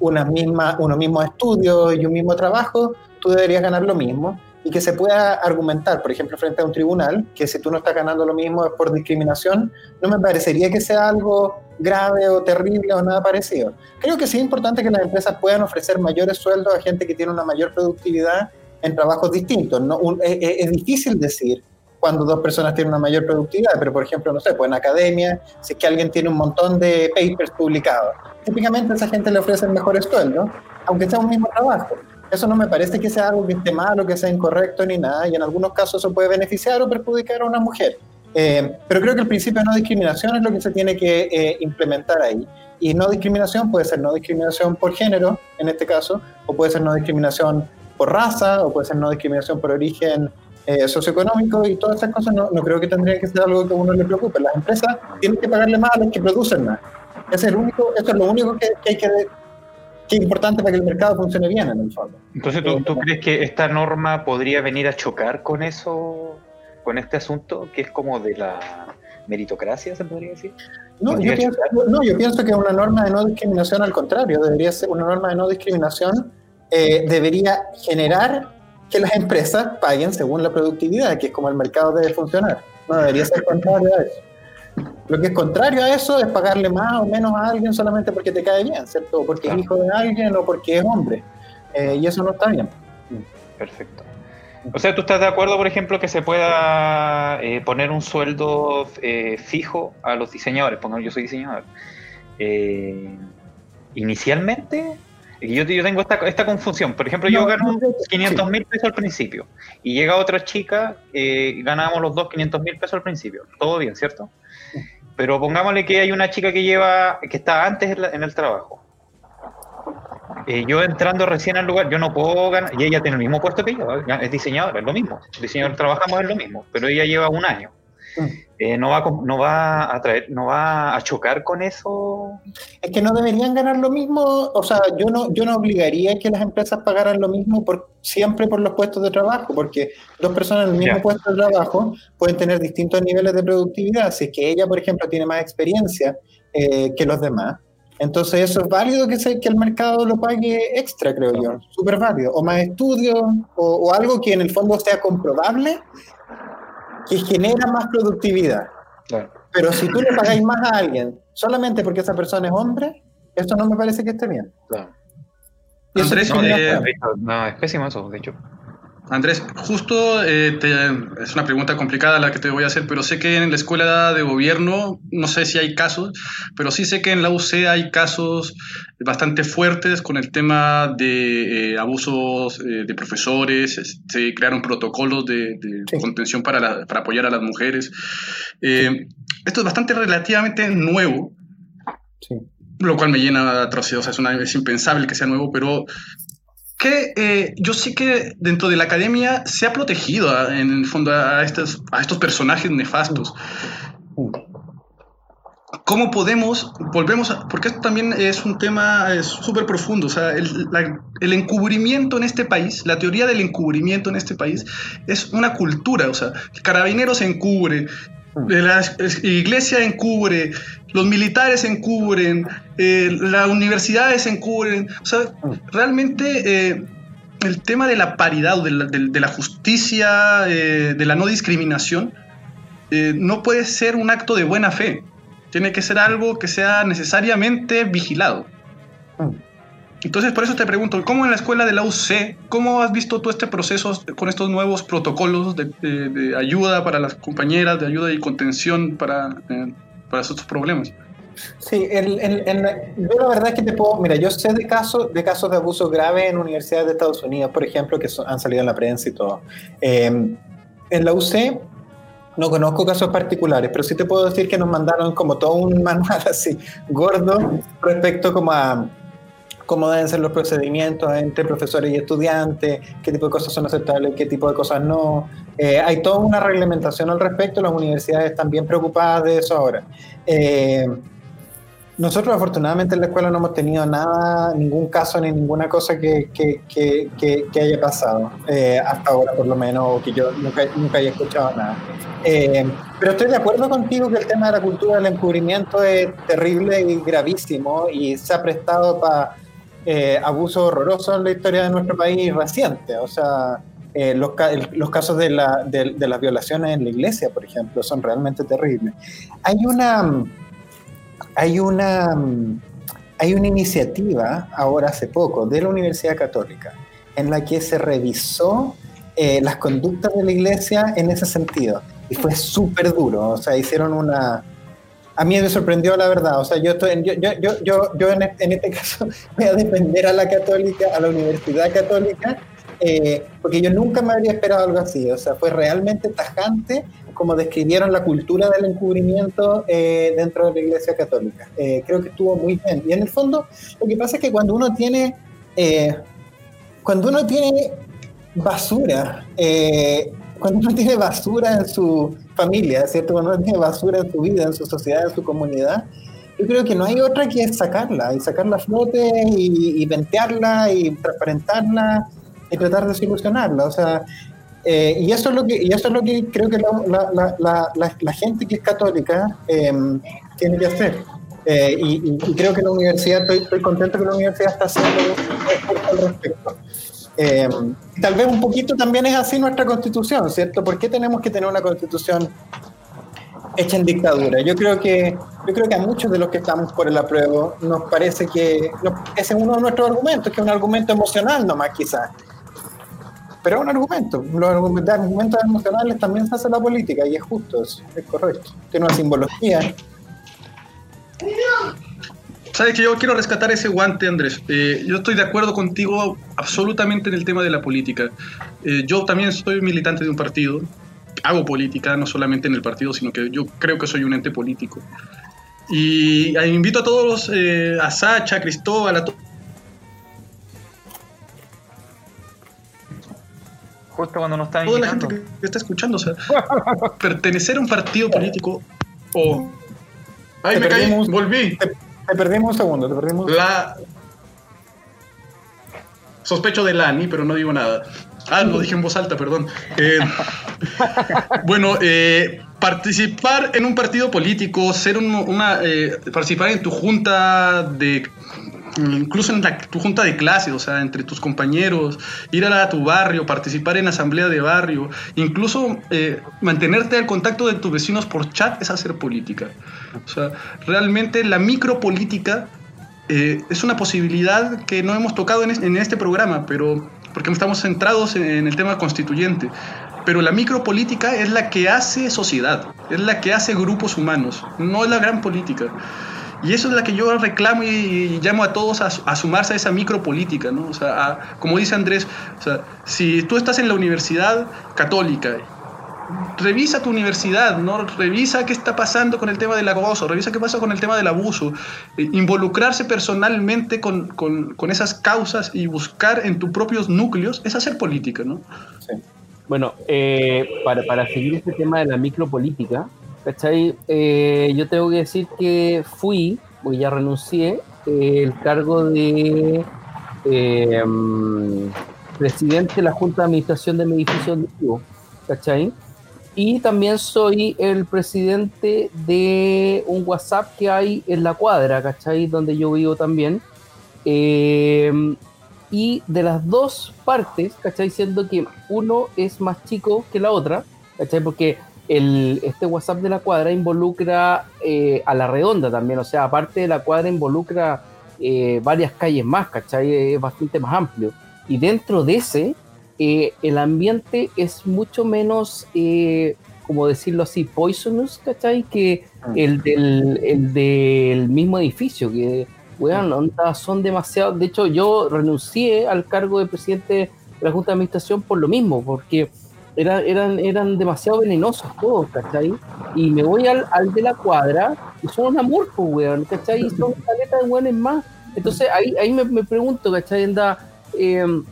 unas mismas, unos mismos estudios y un mismo trabajo, tú deberías ganar lo mismo y que se pueda argumentar, por ejemplo, frente a un tribunal, que si tú no estás ganando lo mismo es por discriminación, no me parecería que sea algo grave o terrible o nada parecido. Creo que sí es importante que las empresas puedan ofrecer mayores sueldos a gente que tiene una mayor productividad en trabajos distintos. ¿no? Un, es, es, difícil decir cuando dos personas tienen una mayor productividad, pero por ejemplo, no sé, pues en academia, si es que alguien tiene un montón de papers publicados, típicamente a esa gente le ofrecen mejores sueldos, aunque sea un mismo trabajo. Eso no me parece que sea algo que esté mal o que sea incorrecto ni nada, y en algunos casos eso puede beneficiar o perjudicar a una mujer. Eh, pero creo que el principio de no discriminación es lo que se tiene que eh, implementar ahí. Y no discriminación puede ser no discriminación por género, en este caso, o puede ser no discriminación por raza, o puede ser no discriminación por origen eh, socioeconómico, y todas esas cosas no, no, creo que tendrían que ser algo que a uno le preocupe. Las empresas tienen que pagarle más a los que producen más. Es el único, eso es lo único que, que hay que que es importante para que el mercado funcione bien en el fondo. Entonces, ¿tú, ¿tú, crees que esta norma podría venir a chocar con eso, con este asunto, que es como de la meritocracia, se podría decir? No, yo pienso, no yo pienso, que una norma de no discriminación, al contrario, debería ser una norma de no discriminación, eh, debería generar que las empresas paguen según la productividad, que es como el mercado debe funcionar. No debería ser contrario a eso. Lo que es contrario a eso es pagarle más o menos a alguien solamente porque te cae bien, ¿cierto? O porque claro. es hijo de alguien o porque es hombre. Eh, y eso no está bien. Perfecto. O sea, ¿tú estás de acuerdo, por ejemplo, que se pueda eh, poner un sueldo eh, fijo a los diseñadores? Pongamos, yo soy diseñador. Eh, inicialmente, yo, yo, tengo esta, esta, confusión. Por ejemplo, yo no, gano 500 mil pesos al principio y llega otra chica, ganamos los dos 500 mil pesos al principio. Todo bien, ¿cierto? Pero pongámosle que hay una chica que lleva, que está antes en, la, en el trabajo. Eh, yo entrando recién al lugar, yo no puedo ganar, y ella tiene el mismo puesto que yo, es diseñadora, es lo mismo. Diseñador trabajamos es lo mismo, pero ella lleva un año. Eh, no, va, no va a traer, no va a chocar con eso. Es que no deberían ganar lo mismo, o sea, yo no, yo no obligaría que las empresas pagaran lo mismo por, siempre por los puestos de trabajo, porque dos personas en el mismo yeah. puesto de trabajo pueden tener distintos niveles de productividad. Si es que ella, por ejemplo, tiene más experiencia eh, que los demás, Entonces eso es válido que, se, que el mercado lo pague extra, creo yo, súper válido. O más estudios, o, o algo que en el fondo sea comprobable, que genera más productividad. Claro. Pero si tú le pagáis más a alguien solamente porque esa persona es hombre, eso no me parece que esté bien. claro. Y eso hecho, No, es pésimo eso, de hecho. Andrés, justo eh, te- es una pregunta complicada la que te voy a hacer, pero sé que en la escuela de gobierno, no sé si hay casos, pero sí sé que en la UC hay casos bastante fuertes con el tema de eh, abusos eh, de profesores, es- se crearon protocolos de, de Sí. contención para, la- para apoyar a las mujeres. Esto es bastante relativamente nuevo, Sí. lo cual me llena de atrocidad, o sea, es, una- es impensable que sea nuevo, pero que eh, yo sé que dentro de la academia se ha protegido a- en el fondo a estos, a estos personajes nefastos. ¿Cómo podemos, volvemos a, porque esto también es un tema súper profundo, o sea, el, la- el encubrimiento en este país, la teoría del encubrimiento en este país es una cultura, o sea, el carabinero se encubre, eh, la es- iglesia encubre, los militares encubren, eh, las universidades encubren, o sea, realmente eh, el tema de la paridad, de la, de- de la justicia, eh, de la no discriminación, eh, no puede ser un acto de buena fe. Tiene que ser algo que sea necesariamente vigilado. Mm. Entonces, por eso te pregunto, ¿cómo en la escuela de la UC, cómo has visto tú este proceso con estos nuevos protocolos de, de- de ayuda para las compañeras, de ayuda y contención para, eh, para problemas? Sí, yo la verdad es que te puedo, mira, yo sé de casos de casos de abuso grave en universidades de Estados Unidos, por ejemplo, que han salido en la prensa y todo. Eh, en la UC no conozco casos particulares, pero sí te puedo decir que nos mandaron como todo un manual así gordo respecto como a cómo deben ser los procedimientos entre profesores y estudiantes, qué tipo de cosas son aceptables, qué tipo de cosas no. Eh, hay toda una reglamentación al respecto, las universidades están bien preocupadas de eso ahora. Eh, nosotros afortunadamente en la escuela no hemos tenido nada, ningún caso ni ninguna cosa que, que, que, que- haya pasado, eh, hasta ahora por lo menos, o que yo nunca, nunca haya escuchado nada. Eh, pero estoy de acuerdo contigo que el tema de la cultura del encubrimiento es terrible y gravísimo y se ha prestado para eh, abusos horrorosos en la historia de nuestro país reciente. O sea, eh, los, los casos de, la, de, de las violaciones en la iglesia, por ejemplo, son realmente terribles. Hay una hay una, hay una iniciativa ahora hace poco de la Universidad Católica en la que se revisó eh, las conductas de la iglesia en ese sentido. Y fue súper duro. O sea, hicieron una... A mí me sorprendió la verdad. O sea, yo, estoy, yo, yo, yo, yo, yo en, este, caso voy a defender a la católica, a la Universidad Católica, eh, porque yo nunca me habría esperado algo así. O sea, fue realmente tajante como describieron la cultura del encubrimiento eh, dentro de la Iglesia Católica. Eh, creo que estuvo muy bien. Y en el fondo, lo que pasa es que cuando uno tiene, cuando uno tiene basura, cuando uno tiene basura en su familia, ¿cierto? Cuando uno tiene basura en su vida, en su sociedad, en su comunidad, yo creo que no hay otra que sacarla, y sacarla a flote, y, y ventearla, y transparentarla, y tratar de solucionarla. O sea, eh, y, eso es lo que, y eso es lo que creo que la, la, la, la, gente que es católica eh, tiene que hacer. Eh, y, y, creo que la universidad, estoy, estoy, contento que la universidad está haciendo al respecto. Eh, tal vez un poquito también es así nuestra constitución, ¿cierto? ¿Por qué tenemos que tener una constitución hecha en dictadura? Yo creo que, yo creo que a muchos de los que estamos por el apruebo nos parece que ese es uno de nuestros argumentos, que es un argumento emocional nomás quizás pero es un argumento. Los argumentos emocionales también se hace la política y es justo, es, es correcto. Tiene una simbología. Sabes que yo quiero rescatar ese guante, Andrés. Eh, yo estoy de acuerdo contigo absolutamente en el tema de la política. Eh, yo también soy militante de un partido. Hago política, no solamente en el partido, sino que yo creo que soy un ente político. Y eh, invito a todos, eh, a Sacha, a Cristóbal, a todos Justo cuando nos están toda la gente que está escuchando, o sea, pertenecer a un partido político o... ¡Ay, Te me caí! ¡Volví! Te, te perdimos un segundo, te perdimos. La... Sospecho de Lani, pero no digo nada. Ah, lo dije en voz alta, perdón. Eh, bueno, eh, participar en un partido político, ser una, eh, participar en tu junta de incluso en tu junta de clase, o sea, entre tus compañeros, ir a, tu barrio, participar en asamblea de barrio, incluso eh, mantenerte al contacto de tus vecinos por chat es hacer política. O sea, realmente la micropolítica eh, es una posibilidad que no hemos tocado en, este programa, pero porque estamos centrados en el tema constituyente. Pero la micropolítica es la que hace sociedad, es la que hace grupos humanos, no es la gran política. Y eso es la que yo reclamo y, llamo a todos a, sumarse a esa micropolítica, ¿no? O sea, como dice Andrés, o sea, si tú estás en la universidad católica, revisa tu universidad, ¿no? Revisa qué está pasando con el tema del acoso, revisa qué pasa con el tema del abuso, eh, involucrarse personalmente con, con, con, esas causas y buscar en tus propios núcleos es hacer política, ¿no? Sí. Bueno, eh, para, para, seguir este tema de la micropolítica, ¿cachai? Eh, yo tengo que decir que fui, porque ya renuncié, eh, el cargo de mm, presidente de la Junta de Administración de mi edificio ¿cachai? Y también soy el presidente de un WhatsApp que hay en la cuadra, ¿cachai? Donde yo vivo también y de las dos partes, ¿cachai? Siendo que uno es más chico que la otra, ¿cachai? Porque el, este WhatsApp de la cuadra involucra eh, a la redonda también, o sea, aparte de la cuadra involucra eh, varias calles más, ¿cachai? Es bastante más amplio. Y dentro de ese, eh, el ambiente es mucho menos, como decirlo así, poisonous, ¿cachai? Que ah. el del, el del mismo edificio, que weón, son demasiado. De hecho, yo renuncié al cargo de presidente de la Junta de Administración por lo mismo, porque eran, eran demasiado venenosos todos, ¿cachai? Y me voy al, al de la cuadra y son un amor, pues, weón, ¿cachai? Y son caletas de weones más. Entonces ahí, ahí me, pregunto, ¿cachai? Anda, em,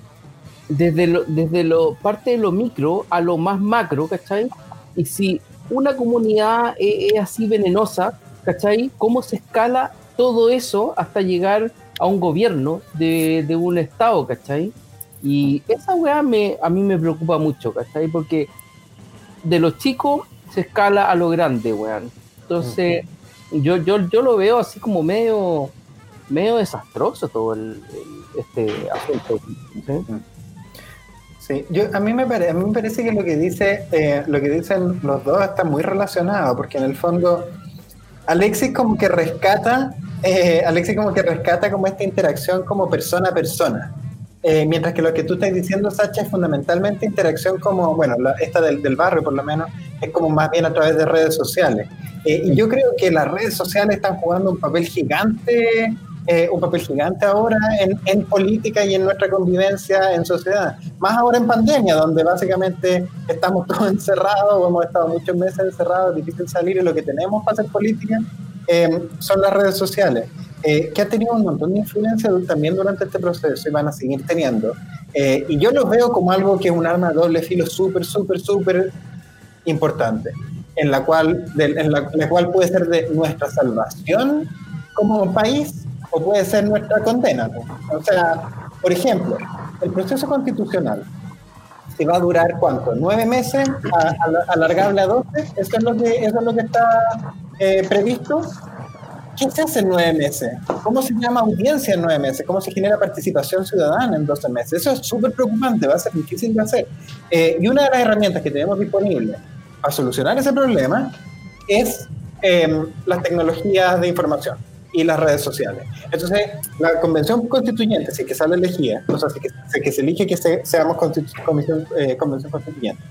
desde, lo, desde lo parte de lo micro a lo más macro, ¿cachai? Y si una comunidad es, es así venenosa, ¿cachai? ¿Cómo se escala todo eso hasta llegar a un gobierno de, un estado, ¿cachai? Y esa weá me, a mí me preocupa mucho, ¿cachai? Porque de los chicos se escala a lo grande, weón. Entonces, yo, yo, yo lo veo así como medio, medio desastroso todo el, este asunto. ¿sí? Yo, a, mí me parece, a mí me parece que lo que dice eh, lo que dicen los dos está muy relacionado, porque en el fondo Alexis como que rescata, eh, Alexis como que rescata como esta interacción como persona a persona. Eh, mientras que lo que tú estás diciendo, Sacha, es fundamentalmente interacción como, bueno, esta del, del, barrio por lo menos, es como más bien a través de redes sociales. Eh, y yo creo que las redes sociales están jugando un papel gigante eh, un papel gigante ahora en, en, política y en nuestra convivencia en sociedad. Más ahora en pandemia, donde básicamente estamos todos encerrados o hemos estado muchos meses encerrados, es difícil salir y lo que tenemos para hacer política eh, son las redes sociales, eh, que ha tenido un montón de influencia también durante este proceso y van a seguir teniendo. y yo los veo como algo que es un arma de doble filo súper, súper, súper importante, en la, cual, en la cual puede ser de nuestra salvación como país o puede ser nuestra condena. O sea, por ejemplo, el proceso constitucional, si va a durar cuánto, nueve meses, alargable a doce, eso es lo que, eso es lo que está eh, previsto. ¿Qué se hace en nueve meses? ¿Cómo se llama audiencia en nueve meses? ¿Cómo se genera participación ciudadana en doce meses? Eso es súper preocupante, va a ser difícil de hacer. Eh, y una de las herramientas que tenemos disponibles para solucionar ese problema es eh, las tecnologías de información y las redes sociales. Entonces, la convención constituyente, si que sale elegida, o sea, si que, que se elige que seamos convención constituyente,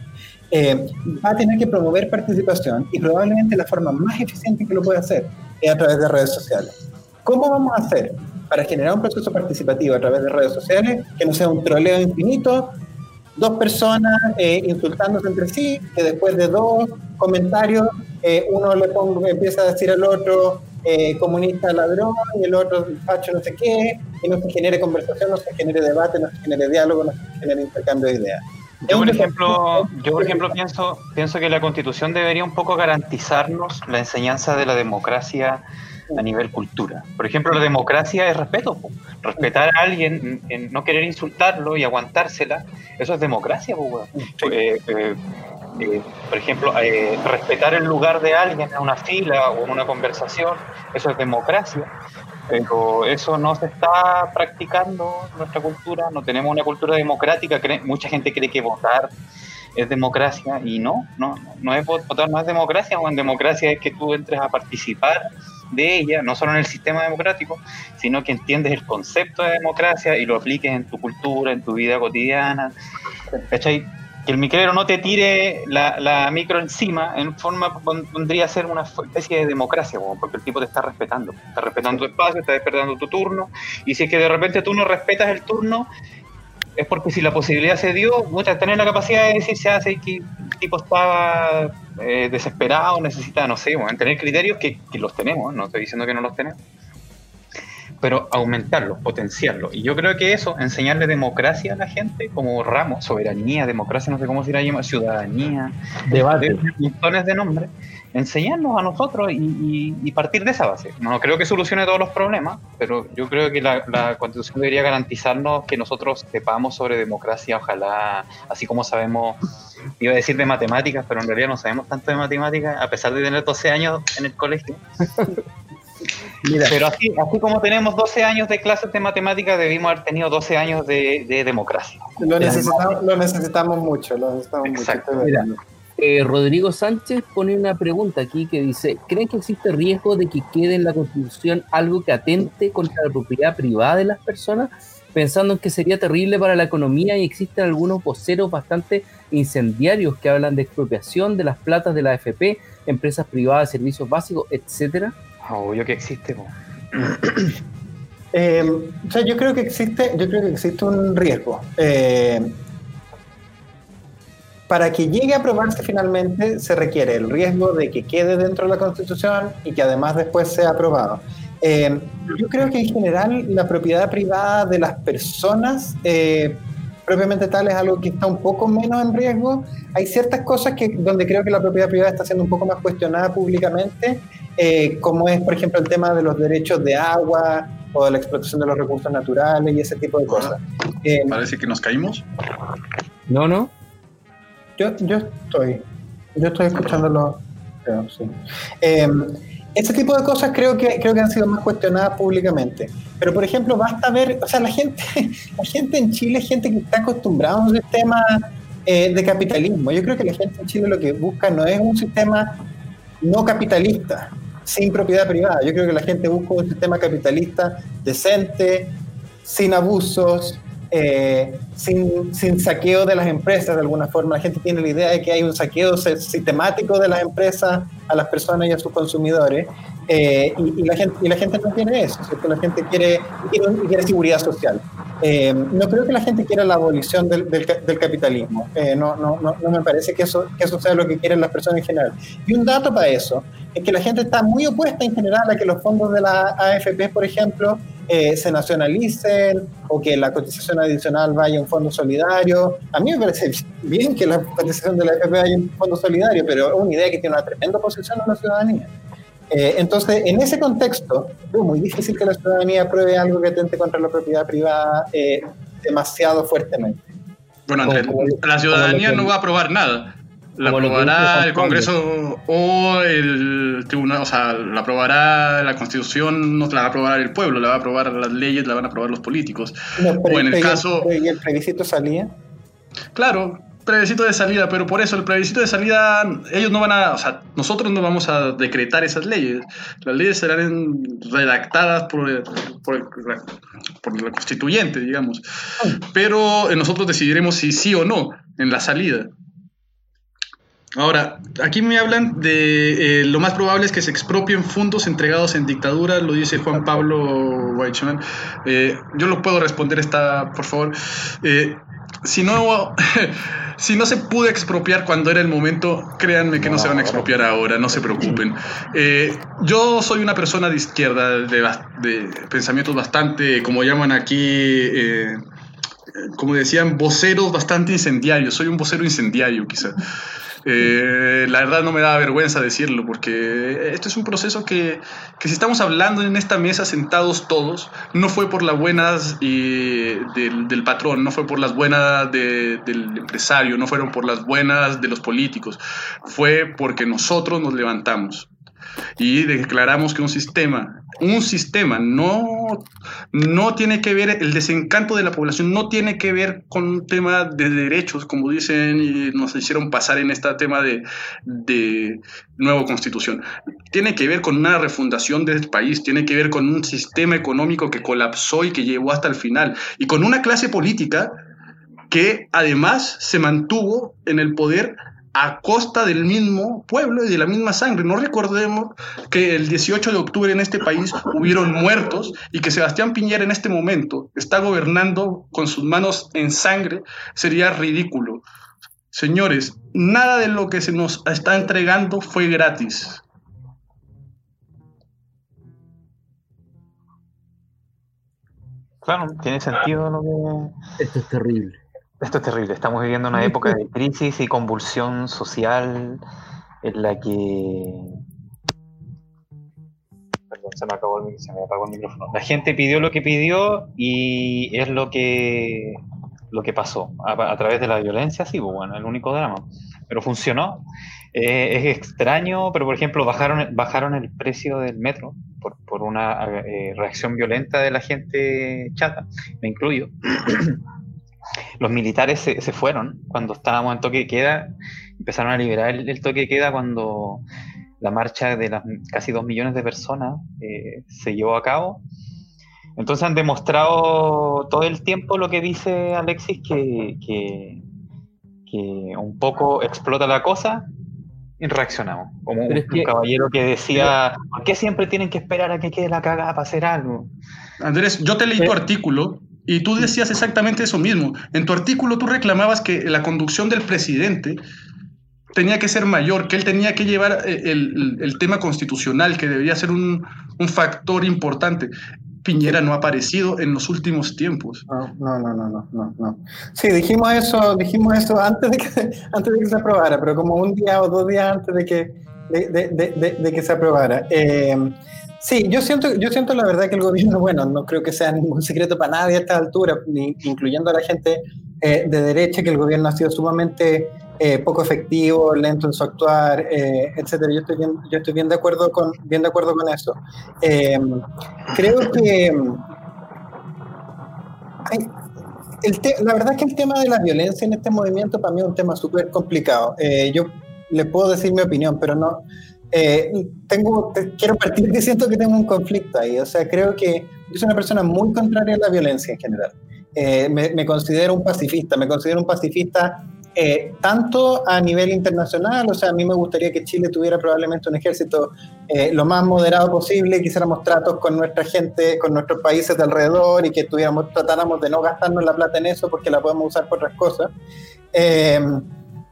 eh, va a tener que promover participación y probablemente la forma más eficiente que lo puede hacer es a través de redes sociales. ¿Cómo vamos a hacer para generar un proceso participativo a través de redes sociales que no sea un troleo infinito, dos personas eh, insultándose entre sí, que después de dos comentarios eh, uno le ponga, empieza a decir al otro, eh, comunista ladrón y el otro facho no sé qué, y no se genere conversación, no se genere debate, no se genere diálogo, no se genere intercambio de ideas. Yo por ejemplo, yo por ejemplo pienso, pienso que la constitución debería un poco garantizarnos la enseñanza de la democracia a nivel cultura. Por ejemplo, la democracia es respeto. Respetar a alguien, en no querer insultarlo y aguantársela, eso es democracia. Eh, eh, Eh, por ejemplo, eh, respetar el lugar de alguien en una fila o en una conversación, eso es democracia, pero eso no se está practicando en nuestra cultura, no tenemos una cultura democrática, mucha gente cree que votar es democracia y no, no, no es votar, no es democracia, o en democracia es que tú entres a participar de ella, no solo en el sistema democrático, sino que entiendes el concepto de democracia y lo apliques en tu cultura, en tu vida cotidiana. Que el micrero no te tire la, micro encima, en forma pondría ser una especie de democracia, porque el tipo te está respetando, está respetando tu espacio, está respetando tu turno, y si es que de repente tú no respetas el turno, es porque si la posibilidad se dio, muchas tener la capacidad de decir, se hace que el tipo estaba eh, desesperado, necesita, no sé, bueno, tener criterios que, los tenemos, no estoy diciendo que no los tenemos, pero aumentarlos, potenciarlos. Y yo creo que eso, enseñarle democracia a la gente como ramo, soberanía, democracia, no sé cómo se llama, ciudadanía, debate, montones de nombres, enseñarnos a nosotros y, partir de esa base. No creo que solucione todos los problemas, pero yo creo que la, Constitución debería garantizarnos que nosotros sepamos sobre democracia, ojalá, así como sabemos, iba a decir de matemáticas, pero en realidad no sabemos tanto de matemáticas, a pesar de tener 12 años en el colegio. Pero así, así como tenemos 12 años de clases de matemáticas, debimos haber tenido 12 años de, democracia. Lo necesitamos, mucho, lo necesitamos mucho. Eh, Rodrigo Sánchez pone una pregunta aquí que dice, ¿creen que existe riesgo de que quede en la Constitución algo que atente contra la propiedad privada de las personas? Pensando en que sería terrible para la economía y existen algunos voceros bastante incendiarios que hablan de expropiación de las platas de la AFP, empresas privadas, servicios básicos, etcétera. Obvio que existe. Eh, o sea, yo creo que existe, yo creo que existe un riesgo. Eh, para que llegue a aprobarse finalmente se requiere el riesgo de que quede dentro de la Constitución y que además después sea aprobado. Eh, yo creo que en general la propiedad privada de las personas eh, propiamente tal es algo que está un poco menos en riesgo. Hay ciertas cosas que, donde creo que la propiedad privada está siendo un poco más cuestionada públicamente, eh, como es, por ejemplo, el tema de los derechos de agua o de la explotación de los recursos naturales y ese tipo de cosas. Parece que nos caímos. No, no. Yo, yo estoy, yo estoy escuchándolo. Sí. Em, ese tipo de cosas creo que, creo que han sido más cuestionadas públicamente. Pero, por ejemplo, basta ver, o sea, la gente, la gente en Chile es gente que está acostumbrada a un sistema eh, de capitalismo. Yo creo que la gente en Chile lo que busca no es un sistema no capitalista, sin propiedad privada. Yo creo que la gente busca un sistema capitalista decente, sin abusos, eh, sin, sin, saqueo de las empresas de alguna forma. La gente tiene la idea de que hay un saqueo sistemático de las empresas a las personas y a sus consumidores. Eh, y, la gente, y la gente no tiene eso, la gente quiere, quiere, seguridad social. Eh, no creo que la gente quiera la abolición del, del, capitalismo. no, no, no, no, me parece que eso, que eso sea lo que quieren las personas en general. Y un dato para eso es que la gente está muy opuesta en general a que los fondos de la AFP, por ejemplo, eh, se nacionalicen o que la cotización adicional vaya a un fondo solidario. A mí me parece bien que la cotización de la AFP vaya a un fondo solidario, pero es una idea que tiene una tremenda posición en la ciudadanía. Eh, entonces, en ese contexto, es muy difícil que la ciudadanía apruebe algo que atente contra la propiedad privada eh, demasiado fuertemente. Bueno, Andrés, la ciudadanía no va a aprobar nada la aprobará el Congreso o el Tribunal, o sea, la aprobará la Constitución, no la va a aprobar el pueblo, la va a aprobar las leyes, la van a aprobar los políticos. o en el caso... ¿Y el plebiscito salía? Claro, plebiscito de salida, pero por eso el plebiscito de salida, ellos no van a, o sea, nosotros no vamos a decretar esas leyes. Las leyes serán redactadas por, por, la constituyente, digamos. Pero nosotros decidiremos si sí o no en la salida. Ahora, aquí me hablan de eh, lo más probable es que se expropien fondos entregados en dictadura, lo dice Juan Pablo Weichman. Eh, yo lo puedo responder esta, por favor. Eh, si no, si no se pudo expropiar cuando era el momento, créanme que no se van a expropiar ahora, no se preocupen. yo soy una persona de izquierda, de, de pensamientos bastante, como llaman aquí, como decían, voceros bastante incendiarios. Soy un vocero incendiario, quizá. Eh, la verdad no me da vergüenza decirlo, porque esto es un proceso que, que, si estamos hablando en esta mesa sentados todos, no fue por las buenas del, del, patrón, no fue por las buenas de, del empresario, no fueron por las buenas de los políticos, fue porque nosotros nos levantamos y declaramos que un sistema, un sistema no, no tiene que ver, el desencanto de la población no tiene que ver con un tema de derechos, como dicen y nos hicieron pasar en este tema de, de nueva constitución. Tiene que ver con una refundación del país, tiene que ver con un sistema económico que colapsó y que llegó hasta el final, y con una clase política que además se mantuvo en el poder a costa del mismo pueblo y de la misma sangre. No recordemos que el 18 de octubre en este país hubieron muertos y que Sebastián Piñera en este momento está gobernando con sus manos en sangre. Sería ridículo. Señores, nada de lo que se nos está entregando fue gratis. Claro, tiene sentido lo que... Esto es terrible. Esto es terrible. Estamos viviendo una época de crisis y convulsión social en la que. Perdón, se me, acabó el, se me apagó el micrófono. La gente pidió lo que pidió y es lo que lo que pasó a, través de la violencia, sí, pues bueno, el único drama. Pero funcionó. Eh, es extraño, pero por ejemplo, bajaron, bajaron el precio del metro por, por una eh, reacción violenta de la gente chata, me incluyo. los militares se, se, fueron cuando estábamos en toque de queda, empezaron a liberar el, toque de queda cuando la marcha de las casi dos millones de personas eh, se llevó a cabo. Entonces han demostrado todo el tiempo lo que dice Alexis, que, que, que un poco explota la cosa y reaccionamos. Como un, caballero que decía, ¿por qué siempre tienen que esperar a que quede la cagada para hacer algo? Andrés, yo te leí tu artículo y tú decías exactamente eso mismo. En tu artículo tú reclamabas que la conducción del presidente tenía que ser mayor, que él tenía que llevar eh, el, el, tema constitucional, que debería ser un, un, factor importante. Piñera no ha aparecido en los últimos tiempos. No, no, no, no, no, no. Sí, dijimos eso, dijimos eso antes de que, antes de que se aprobara, pero como un día o dos días antes de que, de, de, de, de que se aprobara. Eh, Sí, yo siento, yo siento la verdad que el gobierno, bueno, no creo que sea ningún secreto para nadie a esta altura, ni, incluyendo a la gente eh, de derecha, que el gobierno ha sido sumamente eh, poco efectivo, lento en su actuar, eh, etcétera. Yo estoy bien, yo estoy bien de acuerdo con, bien de acuerdo con eso. creo que la verdad es que el tema de la violencia en este movimiento para mí es un tema súper complicado. yo le puedo decir mi opinión, pero no eh, tengo, quiero partir diciendo que tengo un conflicto ahí. O sea, creo que yo soy una persona muy contraria a la violencia en general. Eh, me, considero un pacifista, me considero un pacifista eh, tanto a nivel internacional, o sea, a mí me gustaría que Chile tuviera probablemente un ejército lo más moderado posible, que hiciéramos tratos con nuestra gente, con nuestros países de alrededor y que tuviéramos, tratáramos de no gastarnos la plata en eso porque la podemos usar por otras cosas.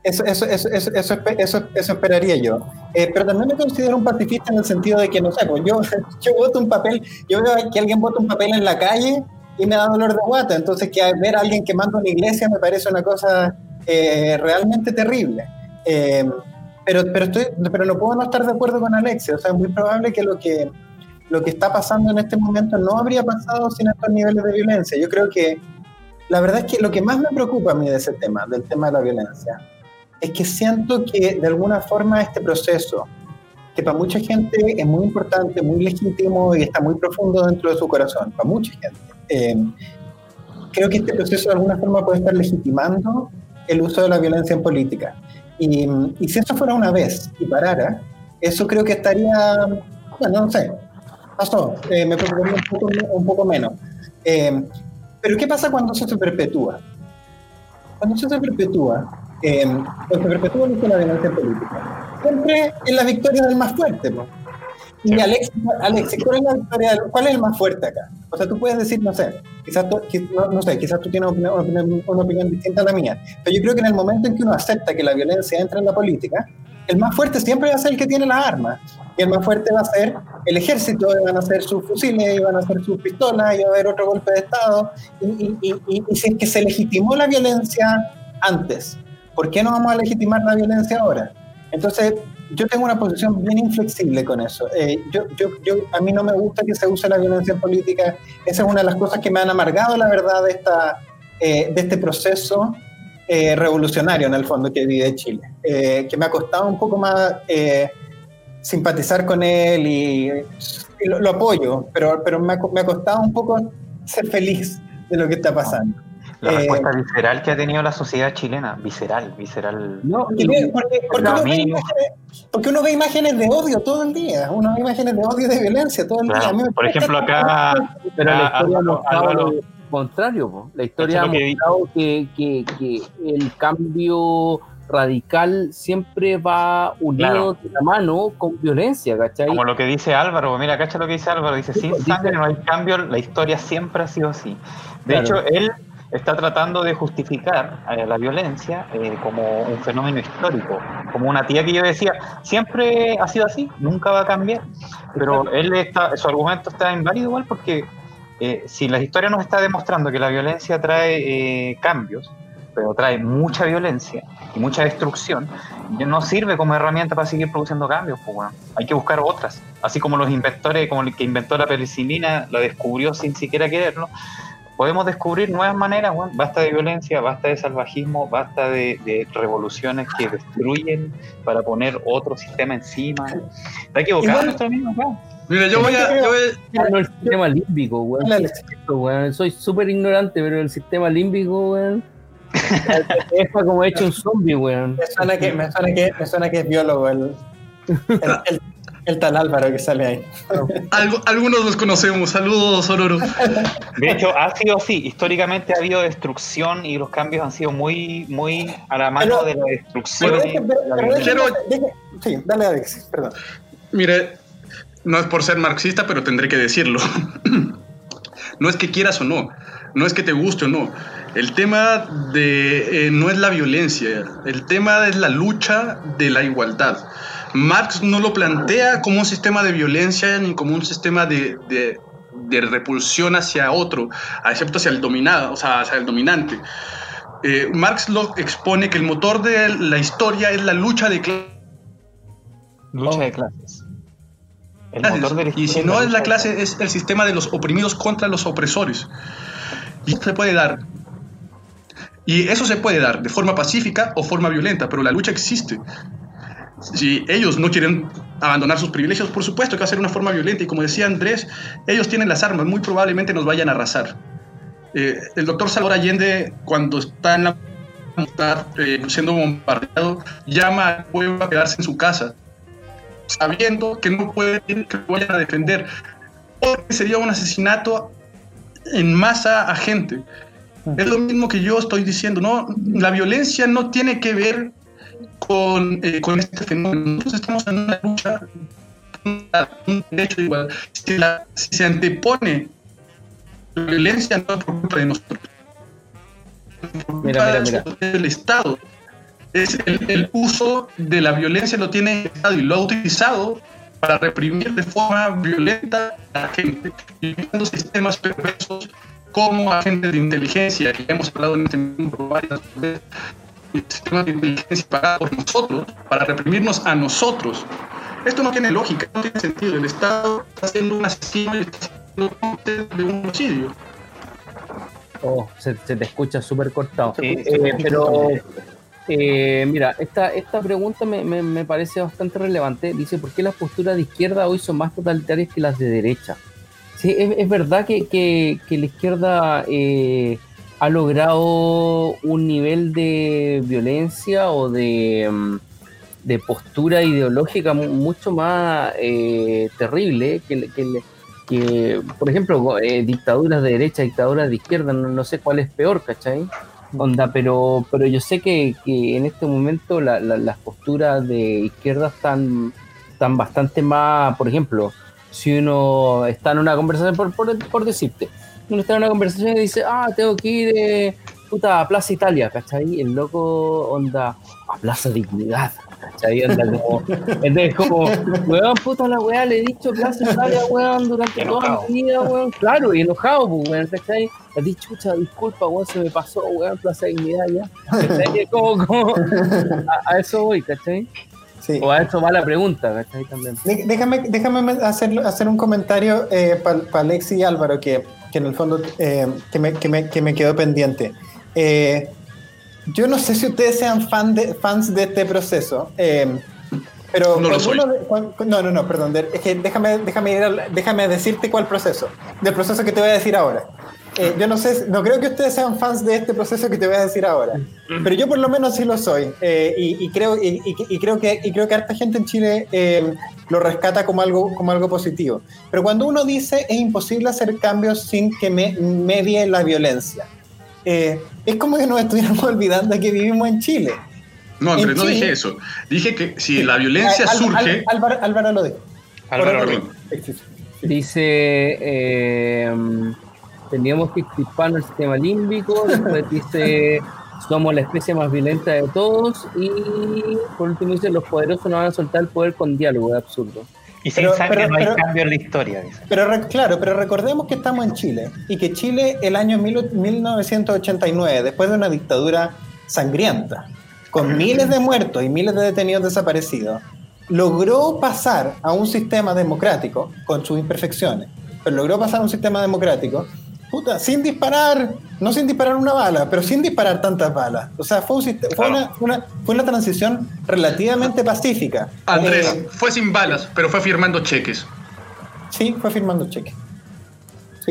Eso, eso, eso, eso, eso, esperaría yo. Eh, pero también me considero un pacifista en el sentido de que, no sé, pues yo, yo voto un papel, yo veo que alguien vota un papel en la calle y me da dolor de guata. Entonces, que ver a alguien quemando una iglesia me parece una cosa eh, realmente terrible. Eh, pero, pero, estoy, pero no puedo no estar de acuerdo con Alexia. O sea, es muy probable que lo que, lo que está pasando en este momento no habría pasado sin estos niveles de violencia. Yo creo que la verdad es que lo que más me preocupa a mí de ese tema, del tema de la violencia, es que siento que de alguna forma este proceso, que para mucha gente es muy importante, muy legítimo y está muy profundo dentro de su corazón, para mucha gente, eh, creo que este proceso de alguna forma puede estar legitimando el uso de la violencia en política. Y, y si eso fuera una vez y parara, eso creo que estaría, bueno, no sé, pasó, eh, me preocuparía un poco, un poco menos. Eh, pero ¿qué pasa cuando eso se perpetúa? Cuando eso se perpetúa, eh, se perpetúa la violencia política. Siempre es la victoria del más fuerte. Y Alex, Alex ¿cuál es, la victoria, ¿cuál es el más fuerte acá? O sea, tú puedes decir, no sé, quizás tú, no, sé, quizás tú tienes una opinión, una opinión, distinta a la mía, pero yo creo que en el momento en que uno acepta que la violencia entra en la política, el más fuerte siempre va a ser el que tiene las armas. Y el más fuerte va a ser el ejército, y van a ser sus fusiles, y van a ser sus pistolas, y va a haber otro golpe de Estado. Y, y, y, y si es que se legitimó la violencia antes, ¿por qué no vamos a legitimar la violencia ahora? Entonces, yo tengo una posición bien inflexible con eso. Eh, yo, yo, yo, a mí no me gusta que se use la violencia política. Esa es una de las cosas que me han amargado, la verdad, de, esta, eh, de este proceso eh, revolucionario, en el fondo, que vive Chile. que me ha costado un poco más simpatizar con él y, lo, apoyo, pero, pero me, ha, me ha costado un poco ser feliz de lo que está pasando. La respuesta visceral que ha tenido la sociedad chilena, visceral, visceral. No, porque, porque, uno ve imágenes, porque, uno ve imágenes, de odio todo el día, uno ve imágenes de odio y de violencia todo el día. Por ejemplo, acá. Pero la historia ha mostrado lo contrario, la historia ha mostrado que, que, que el cambio radical siempre va unido de la mano con violencia, ¿cachai? Como lo que dice Álvaro, mira, cacha lo que dice Álvaro, dice, sin pues, sangre no hay cambio, la historia siempre ha sido así. De hecho, él está tratando de justificar eh, la violencia eh, como un fenómeno histórico, como una tía que yo decía, siempre ha sido así, nunca va a cambiar, pero él está, su argumento está inválido igual porque eh, si la historia nos está demostrando que la violencia trae cambios, pero trae mucha violencia y mucha destrucción, no sirve como herramienta para seguir produciendo cambios, pues bueno, hay que buscar otras, así como los inventores, como el que inventó la penicilina, la descubrió sin siquiera quererlo, podemos descubrir nuevas maneras, basta de violencia, basta de salvajismo, basta de, revoluciones que destruyen para poner otro sistema encima. Está equivocado nuestro amigo Mira, yo voy a. Yo voy... el sistema límbico, weón. Soy súper ignorante, pero el sistema límbico, weón. es como hecho un zombie, weón. Me suena que, me suena que, me suena que es biólogo el, el, el tal Álvaro que sale ahí. algunos los conocemos. Saludos, Ororo. De hecho, ha sido así. Históricamente ha habido destrucción y los cambios han sido muy, muy a la mano de la destrucción. sí, dale, Alex, perdón. Mire, no es por ser marxista, pero tendré que decirlo. no es que quieras o no, no es que te guste o no. El tema de eh, no es la violencia, el tema es la lucha de la igualdad. Marx no lo plantea como un sistema de violencia ni como un sistema de, repulsión hacia otro, excepto hacia el dominado, o sea, hacia el dominante. Eh, Marx lo expone que el motor de la historia es la lucha de clases. Lucha de clases. y si no es la clase, es el sistema de los oprimidos contra los opresores. Y se puede dar. Y eso se puede dar de forma pacífica o forma violenta, pero la lucha existe si ellos no quieren abandonar sus privilegios, por supuesto que va a ser una forma violenta. Y como decía Andrés, ellos tienen las armas, muy probablemente nos vayan a arrasar. Eh, el doctor Salvador Allende, cuando está en la eh, siendo bombardeado, llama al pueblo a quedarse en su casa, sabiendo que no pueden que vayan a defender, porque sería un asesinato en masa a gente. Es lo mismo que yo estoy diciendo, ¿no? La violencia no tiene que ver con, eh, con este fenómeno. Nosotros estamos en una lucha, un derecho igual. Si, si se antepone la violencia, no es por culpa de nosotros. Mira, mira, mira. El Estado. Es el, el, uso de la violencia lo tiene el Estado y lo ha utilizado para reprimir de forma violenta a la gente, utilizando sistemas perversos como agentes de inteligencia, que hemos hablado en este mundo varias veces, el sistema de inteligencia pagado por nosotros para reprimirnos a nosotros. Esto no tiene lógica, no tiene sentido. El Estado está haciendo un asesino y está haciendo de un homicidio. Oh, se, te escucha súper cortado. Eh, pero, eh, mira, esta, esta pregunta me, me, parece bastante relevante. Dice, ¿por qué las posturas de izquierda hoy son más totalitarias que las de derecha? Sí, es, es verdad que, que, que, la izquierda eh, ha logrado un nivel de violencia o de, mm, postura ideológica mucho más eh, terrible que, que, por ejemplo, eh, dictaduras de derecha, dictaduras de izquierda, no, sé cuál es peor, ¿cachai? Onda, pero, pero yo sé que, en este momento las posturas de izquierda están, están bastante más, por ejemplo, si uno está en una conversación, por, por decirte, uno está en una conversación y dice, ah, tengo que ir, eh, puta, a Plaza Italia, ¿cachai? El loco onda a Plaza Dignidad, ¿cachai? Anda como, entonces como, weón, puta la weá, le he dicho Plaza Italia, weón, durante toda mi vida, weón, claro, y enojado, pues, weón, ¿cachai? Le he dicho, chucha, disculpa, weón, se me pasó, weón, Plaza Dignidad ya, ¿cachai? Como, como, a, a eso voy, ¿cachai? Sí. O a eso va la pregunta, Déjame, déjame hacer, hacer un comentario para Alexi y Álvaro que, que en el fondo eh, que, me, que, me, que me quedó pendiente. Eh, yo no sé si ustedes sean fan de, fans de este proceso, eh, pero No lo cuando soy. de- cuan- no, no, no, perdón. de- es que déjame, déjame, ir al- déjame decirte cuál proceso, del proceso que te voy a decir ahora. Eh, yo no sé, no creo que ustedes sean fans de este proceso que te voy a decir ahora, pero yo por lo menos sí lo soy eh, y, y creo y, y- y creo que y creo que harta gente en Chile eh, lo rescata como algo como algo positivo. Pero cuando uno dice es imposible hacer cambios sin que me medie la violencia, eh, es como que nos estuviéramos olvidando de que vivimos en Chile. No, Andrés, no Chile- dije eso. Dije que si la violencia Al- Al- surge. Álvaro, Álvaro lo dijo. Álvaro. Sí, sí, sí. Dice, eh, teníamos que extirparnos el sistema límbico, después dice, somos la especie más violenta de todos, y por último dice, los poderosos no van a soltar el poder con diálogo, es absurdo. Y sin Pero- sangre pero- no hay pero- cambio en la historia, dice. Pero claro, pero recordemos que estamos en Chile y que Chile el año mil- 1989, después de una dictadura sangrienta, con miles de muertos y miles de detenidos desaparecidos, logró pasar a un sistema democrático con sus imperfecciones, pero logró pasar a un sistema democrático puta, sin disparar, no sin disparar una bala, pero sin disparar tantas balas. O sea, fue, un fue, Claro. una, una- fue una transición relativamente pacífica. Andrés, Eh, fue sin balas, pero fue firmando cheques. sí, fue firmando cheque.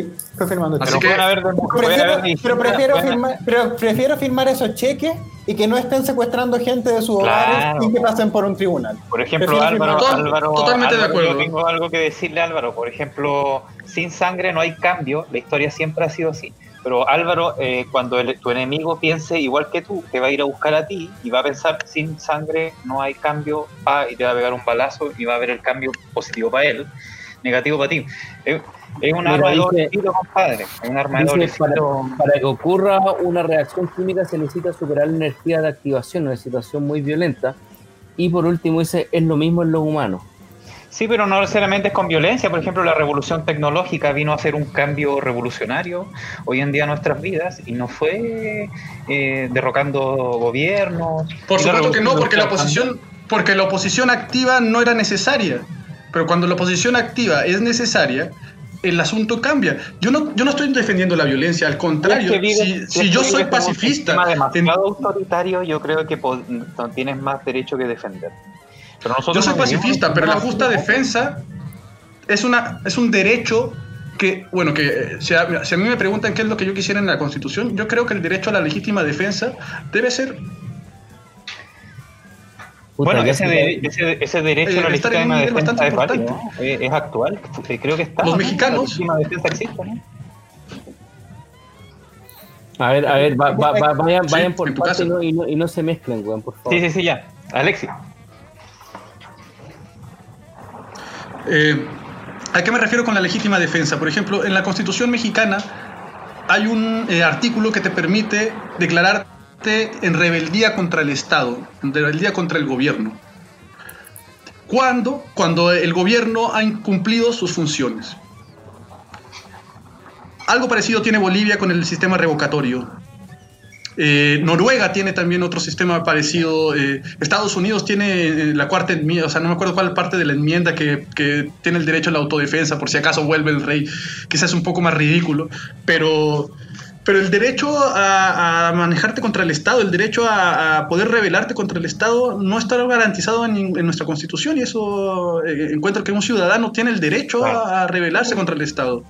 Sí, fue firmando Así cheque. Pero que- haber, Prefiero, haber pero, prefiero firmar, pero prefiero firmar esos cheques y que no estén secuestrando gente de sus hogares Claro. y que pasen por un tribunal. Por ejemplo, Álvaro, Álvaro, totalmente de Álvaro, acuerdo. Yo tengo algo que decirle a Álvaro. Por ejemplo, sin sangre no hay cambio. La historia siempre ha sido así. Pero Álvaro, eh, cuando el- tu enemigo piense igual que tú, te va a ir a buscar a ti y va a pensar sin sangre no hay cambio, pa, y te va a pegar un balazo y va a haber el cambio positivo para él, negativo para ti. Es, es un arma de compadre. Es un arma de para, para que ocurra una reacción química se necesita superar la energía de activación, una situación muy violenta. Y por último dice, es lo mismo en los humanos. Sí, pero no necesariamente es con violencia. Por ejemplo, la revolución tecnológica vino a hacer un cambio revolucionario hoy en día en nuestras vidas y no fue eh, derrocando gobiernos. Por supuesto que no, porque la oposición, porque la oposición activa no era necesaria. Pero cuando la oposición activa es necesaria, el asunto cambia. Yo no, yo no estoy defendiendo la violencia, al contrario. Es que vives- si yo vives soy en un pacifista, en- demasiado autoritario, yo creo que no tienes más derecho que defender. Pero nosotros yo soy pacifista, pero la justa defensa es, una, es un derecho que, bueno, que eh, si a, si a mí me preguntan qué es lo que yo quisiera en la Constitución, yo creo que el derecho a la legítima defensa debe ser Puta, Bueno, ese, se- de- ese, ese derecho a la legítima defensa es ¿no? Eh, es actual, eh, creo que está. Los ¿no? mexicanos- La legítima defensa existe, ¿no? A ver, a ver, va- va- va- vayan, Sí, vayan por casa. no, y, no, y no se mezclen, weón, por favor. Sí, sí, sí, ya. Alexi. Eh, ¿A qué me refiero con la legítima defensa? Por ejemplo, en la Constitución mexicana hay un eh, artículo que te permite en rebeldía contra el Estado, en rebeldía contra el gobierno. ¿Cuándo? Cuando el gobierno ha incumplido sus funciones. Algo parecido tiene Bolivia con el sistema revocatorio. Eh, Noruega tiene también otro sistema parecido. eh, Estados Unidos tiene eh, la cuarta enmienda, o sea, no me acuerdo cuál parte de la enmienda que, que tiene el derecho a la autodefensa por si acaso vuelve el rey. Quizás es un poco más ridículo, pero, pero el derecho a, a manejarte contra el Estado, el derecho a, a poder rebelarte contra el Estado, no está garantizado en, en nuestra Constitución y eso eh, encuentro que un ciudadano tiene el derecho Claro. a, a rebelarse contra el Estado.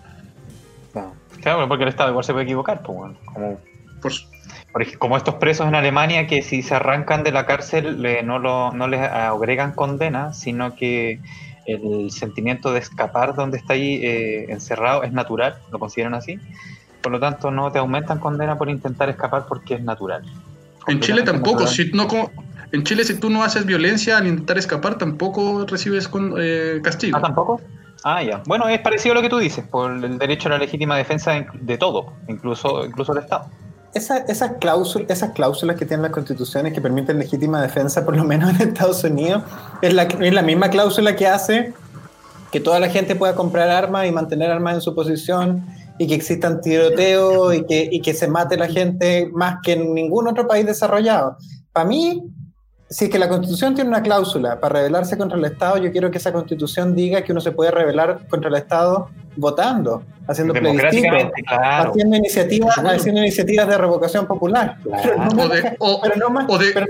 Claro, porque el Estado igual se puede equivocar, pues, bueno, como, Por como estos presos en Alemania que si se arrancan de la cárcel le- no, lo, no les agregan condena, sino que el sentimiento de escapar donde está ahí eh, encerrado es natural, lo consideran así. Por lo tanto, no te aumentan condena por intentar escapar porque es natural. En Chile tampoco. natural. Si no, como- en Chile, si tú no haces violencia al intentar escapar, tampoco recibes con, eh, castigo. Ah, tampoco. Ah, ya. Bueno, es parecido a lo que tú dices, por el derecho a la legítima defensa de- de todo, incluso, incluso el Estado. esas, cláusulas, esas cláusulas que tienen las constituciones que permiten legítima defensa, por lo menos en Estados Unidos, es la, es la misma cláusula que hace que toda la gente pueda comprar armas y mantener armas en su posición y que existan tiroteos y que, y que se mate la gente más que en ningún otro país desarrollado. Para mí, si es que la Constitución tiene una cláusula para rebelarse contra el Estado, yo quiero que esa Constitución diga que uno se puede rebelar contra el Estado votando, haciendo plebiscitos, haciendo, iniciativas, haciendo iniciativas de revocación popular, pero,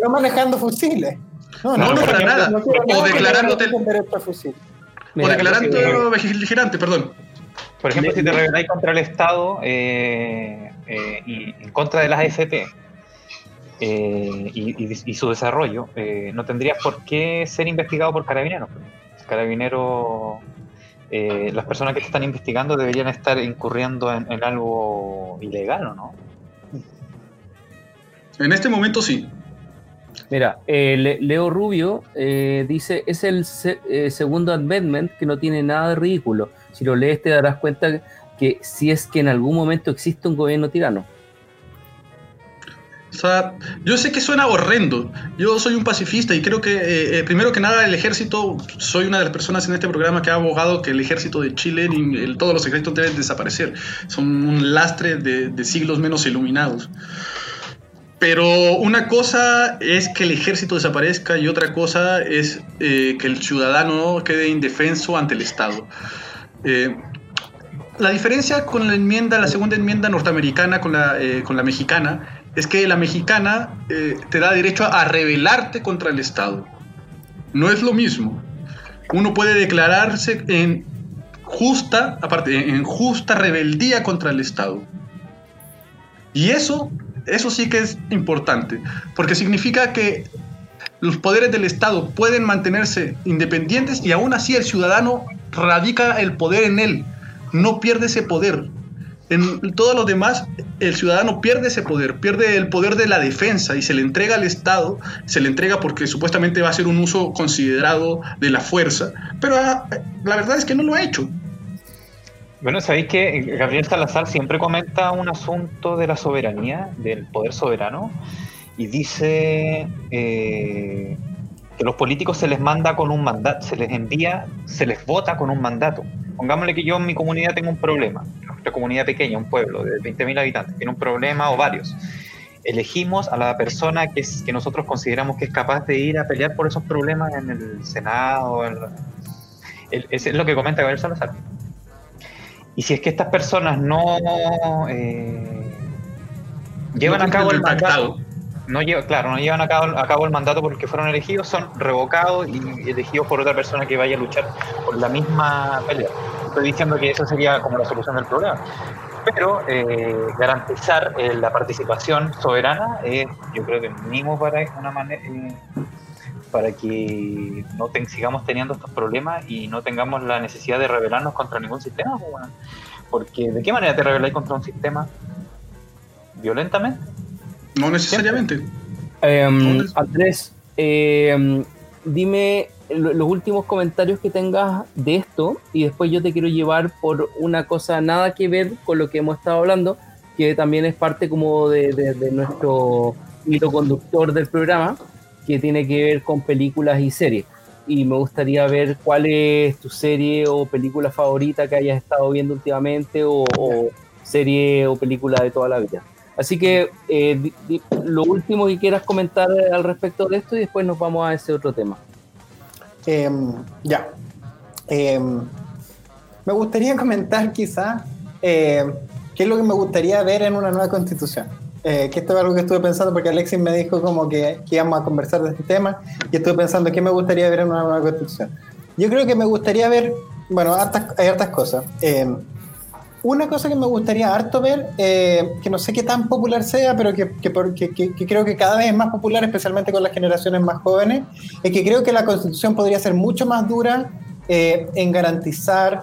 no manejando fusiles. No, no, no, para nada. o declarándote O declarando beligerante, perdón. Por ejemplo, si te rebeláis contra el Estado eh, eh, y en contra de las AFP, eh, y, su desarrollo, eh, no tendrías por qué ser investigado por carabineros. Carabineros, eh, las personas que te están investigando deberían estar incurriendo en, algo ilegal, ¿o no? En este momento sí. Mira, Leo Rubio dice, es el segundo amendment que no tiene nada de ridículo. Si lo lees te darás cuenta que si es que en algún momento existe un gobierno tirano. O sea, yo sé que suena horrendo. Yo soy un pacifista y creo que, eh, eh, primero que nada, el ejército, soy una de las personas en este programa que ha abogado que el ejército de Chile y todos los ejércitos deben desaparecer. Son un lastre de, siglos menos iluminados. Pero una cosa es que el ejército desaparezca y otra cosa es eh, que el ciudadano quede indefenso ante el Estado. La diferencia con la enmienda, la segunda enmienda norteamericana con la, con la mexicana, es que la mexicana eh, te da derecho a rebelarte contra el Estado. No es lo mismo. Uno puede declararse en justa, aparte, en justa rebeldía contra el Estado. Y eso, eso sí que es importante, porque significa que los poderes del Estado pueden mantenerse independientes y aún así el ciudadano radica el poder en él, no pierde ese poder. En todo lo demás, el ciudadano pierde ese poder, pierde el poder de la defensa y se le entrega al Estado, se le entrega porque supuestamente va a ser un uso considerado de la fuerza, pero ah, la verdad es que no lo ha hecho. Bueno, sabéis que Gabriel Salazar siempre comenta un asunto de la soberanía, del poder soberano, y dice eh, que los políticos se les manda con un mandato, se les envía, se les vota con un mandato. Pongámosle que yo en mi comunidad tengo un problema, nuestra comunidad pequeña, un pueblo de 20.000 habitantes, tiene un problema o varios. Elegimos a la persona que, es, que nosotros consideramos que es capaz de ir a pelear por esos problemas en el Senado. es lo que comenta Gabriel Salazar. Y si es que estas personas no eh, llevan a cabo el mandato, no lleva, claro, no llevan a cabo, el mandato por el que fueron elegidos, son revocados y elegidos por otra persona que vaya a luchar por la misma pelea. Estoy diciendo que eso sería como la solución del problema. Pero eh, garantizar eh, la participación soberana es, yo creo que mínimo para una manera eh, para que no sigamos teniendo estos problemas y no tengamos la necesidad de rebelarnos contra ningún sistema. Pues, porque ¿de qué manera te rebeláis contra un sistema? ¿Violentamente? No necesariamente. Em, Andrés, em, dime los últimos comentarios que tengas de esto y después yo te quiero llevar por una cosa nada que ver con lo que hemos estado hablando, que también es parte como de, nuestro hilo conductor del programa, que tiene que ver con películas y series. Y me gustaría ver cuál es tu serie o película favorita que hayas estado viendo últimamente o serie o película de toda la vida. Así que eh, lo último que quieras comentar al respecto de esto y después nos vamos a ese otro tema. Em, ya. Em, me gustaría comentar quizás eh, qué es lo que me gustaría ver en una nueva constitución. Eh, que esto es algo que estuve pensando porque Alexis me dijo como que, que, íbamos a conversar de este tema y estuve pensando qué me gustaría ver en una nueva constitución. Yo creo que me gustaría ver, bueno, hay hartas cosas. Em, una cosa que me gustaría harto ver, eh, que no sé qué tan popular sea, pero que, creo que cada vez es más popular, especialmente con las generaciones más jóvenes, es que creo que la constitución podría ser mucho más dura eh, en garantizar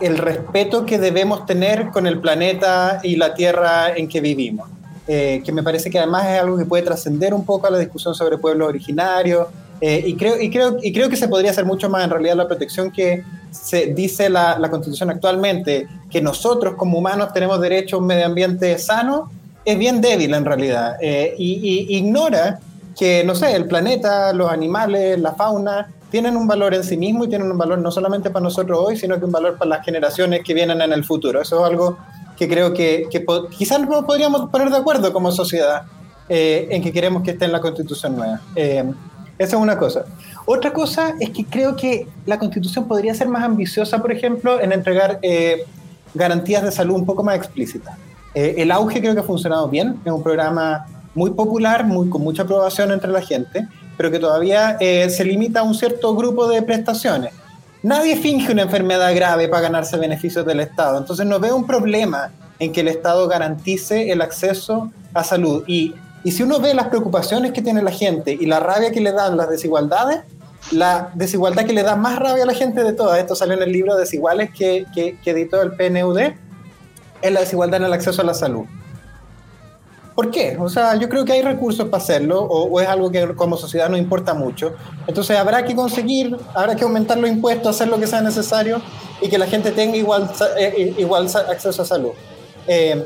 el respeto que debemos tener con el planeta y la tierra en que vivimos. Eh, que me parece que además es algo que puede trascender un poco a la discusión sobre pueblos originarios, y, creo, y, creo, y creo que se podría hacer mucho más en realidad la protección que se dice la, Constitución actualmente, que nosotros como humanos tenemos derecho a un medio ambiente sano, es bien débil en realidad eh, y, ignora que, no sé, el planeta, los animales, la fauna, tienen un valor en sí mismo y tienen un valor no solamente para nosotros hoy, sino que un valor para las generaciones que vienen en el futuro. Eso es algo que creo que, que quizás nos podríamos poner de acuerdo como sociedad eh, en que queremos que esté en la constitución nueva. Eh, esa es una cosa. Otra cosa es que creo que la constitución podría ser más ambiciosa, por ejemplo, en entregar eh, garantías de salud un poco más explícitas. el auge creo que ha funcionado bien, es un programa muy popular, muy, con mucha aprobación entre la gente, pero que todavía eh, se limita a un cierto grupo de prestaciones. Nadie finge una enfermedad grave para ganarse beneficios del Estado, entonces no veo un problema en que el Estado garantice el acceso a salud. Y, y si uno ve las preocupaciones que tiene la gente y la rabia que le dan las desigualdades, la desigualdad que le da más rabia a la gente de todas, esto sale en el libro Desiguales que, que, editó el PNUD, es la desigualdad en el acceso a la salud. ¿Por qué? O sea, yo creo que hay recursos para hacerlo o, es algo que como sociedad nos importa mucho. Entonces habrá que conseguir, habrá que aumentar los impuestos, hacer lo que sea necesario y que la gente tenga igual, eh, eh, igual acceso a salud. Eh,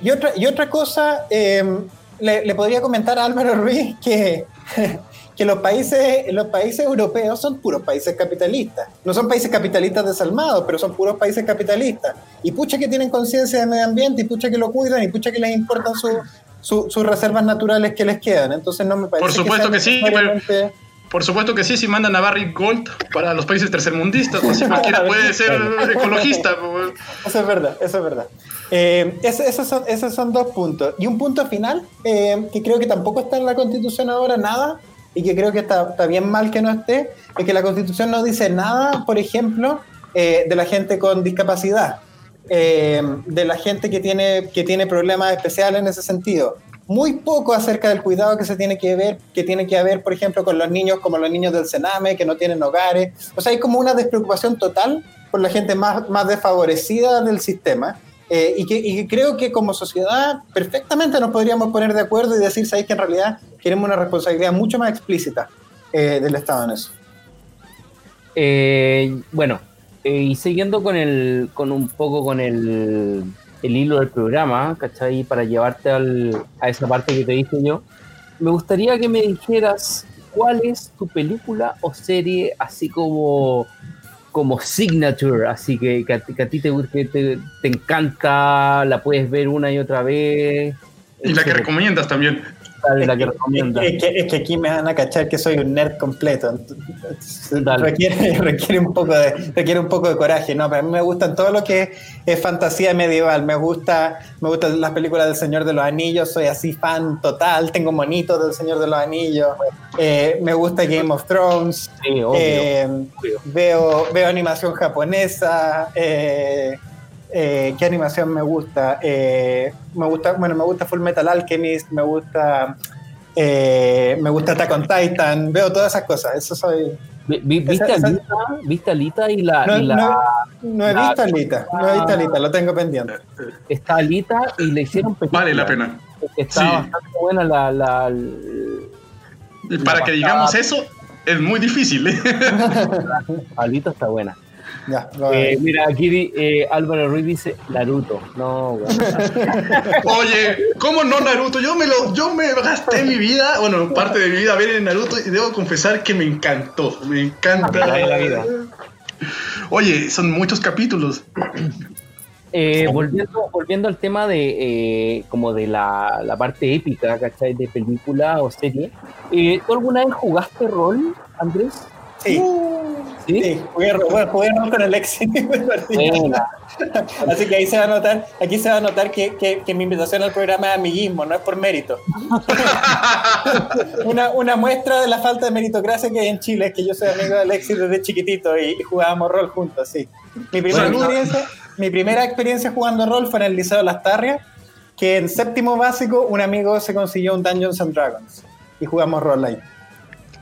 y, otra, y otra cosa, le, le, podría comentar a Álvaro Ruiz que que los países, los países europeos son puros países capitalistas. No son países capitalistas desalmados, pero son puros países capitalistas. Y pucha que tienen conciencia de medio ambiente, y pucha que lo cuidan, y pucha que les importan sus reservas naturales que les quedan. Entonces no me parece Por supuesto que, sí, por supuesto que sí, si mandan a Barry Gold para los países tercermundistas, no cualquiera puede ser ecologista. Eso es verdad, eso es verdad. Eh, esos, son, esos son dos puntos. Y un punto final, eh, que creo que tampoco está en la constitución ahora, nada, y que creo que está, está, bien mal que no esté, es que la Constitución no dice nada, por ejemplo, eh, de la gente con discapacidad, eh, de la gente que tiene, que tiene problemas especiales en ese sentido. Muy poco acerca del cuidado que se tiene que ver, que tiene que haber, por ejemplo, con los niños como los niños del Sename, que no tienen hogares. O sea, hay como una despreocupación total por la gente más, más desfavorecida del sistema. Eh, y, que, creo que como sociedad perfectamente nos podríamos poner de acuerdo y decir, ¿sabéis que en realidad queremos una responsabilidad mucho más explícita eh, del Estado en eso? Eh, bueno, y siguiendo con, el, con un poco con el, el hilo del programa, ¿cachai? Para llevarte al, a esa parte que te dije yo, me gustaría que me dijeras cuál es tu película o serie así como como signature, así que, que, a, que a ti te, te, te, encanta, la puedes ver una y otra vez. Y la que recomiendas también. La que recomiendas. Es, que, es que aquí me van a cachar que soy un nerd completo. Requiere, requiere, un poco de, requiere un poco de coraje, ¿no? Pero a mí me gustan todo lo que es fantasía medieval. Me gusta, me gustan las películas del Señor de los Anillos, soy así fan total, tengo monitos del Señor de los Anillos. Eh, me gusta Game of Thrones. Sí, obvio, eh, obvio. Veo, veo animación japonesa. Eh, eh, ¿Qué animación me gusta? Eh, me gusta, bueno, me gusta Full Metal Alchemist, me gusta, eh, me gusta Attack on Titan, veo todas esas cosas. Eso soy. ¿Viste, esa, esa, Alita, ¿Viste Alita y la.? No, y la, no, no he la- visto Alita, no he visto Alita, lo tengo pendiente. Está Alita y le hicieron película. Vale la pena. Está Sí. bastante buena la. la, para La que digamos eso, es muy difícil. ¿eh? Alita está buena. Ya, Eh, mira, aquí eh, Álvaro Ruiz dice Naruto. No, güey. Oye, ¿cómo no Naruto? Yo me lo, yo me gasté mi vida, bueno, parte de mi vida a ver en Naruto y debo confesar que me encantó. Me encanta. La vida. Oye, son muchos capítulos. Eh, volviendo, volviendo al tema de eh, como de la, la parte épica, ¿cachai? De película o serie. Eh, ¿Tú alguna vez jugaste rol, Andrés? Sí, ¿Sí? sí, jugué, rol con Alexi. Buena. Así que ahí se va a notar, aquí se va a notar que, que, que mi invitación al programa es amiguismo, no es por mérito. una, una muestra de la falta de meritocracia que hay en Chile es que yo soy amigo de Alexis desde chiquitito y, y jugábamos rol juntos, sí. Mi primera, Bueno. experiencia, mi primera experiencia jugando rol fue en el Liceo de Las Tarrias, que en séptimo básico un amigo se consiguió un Dungeons and Dragons y jugamos rol ahí.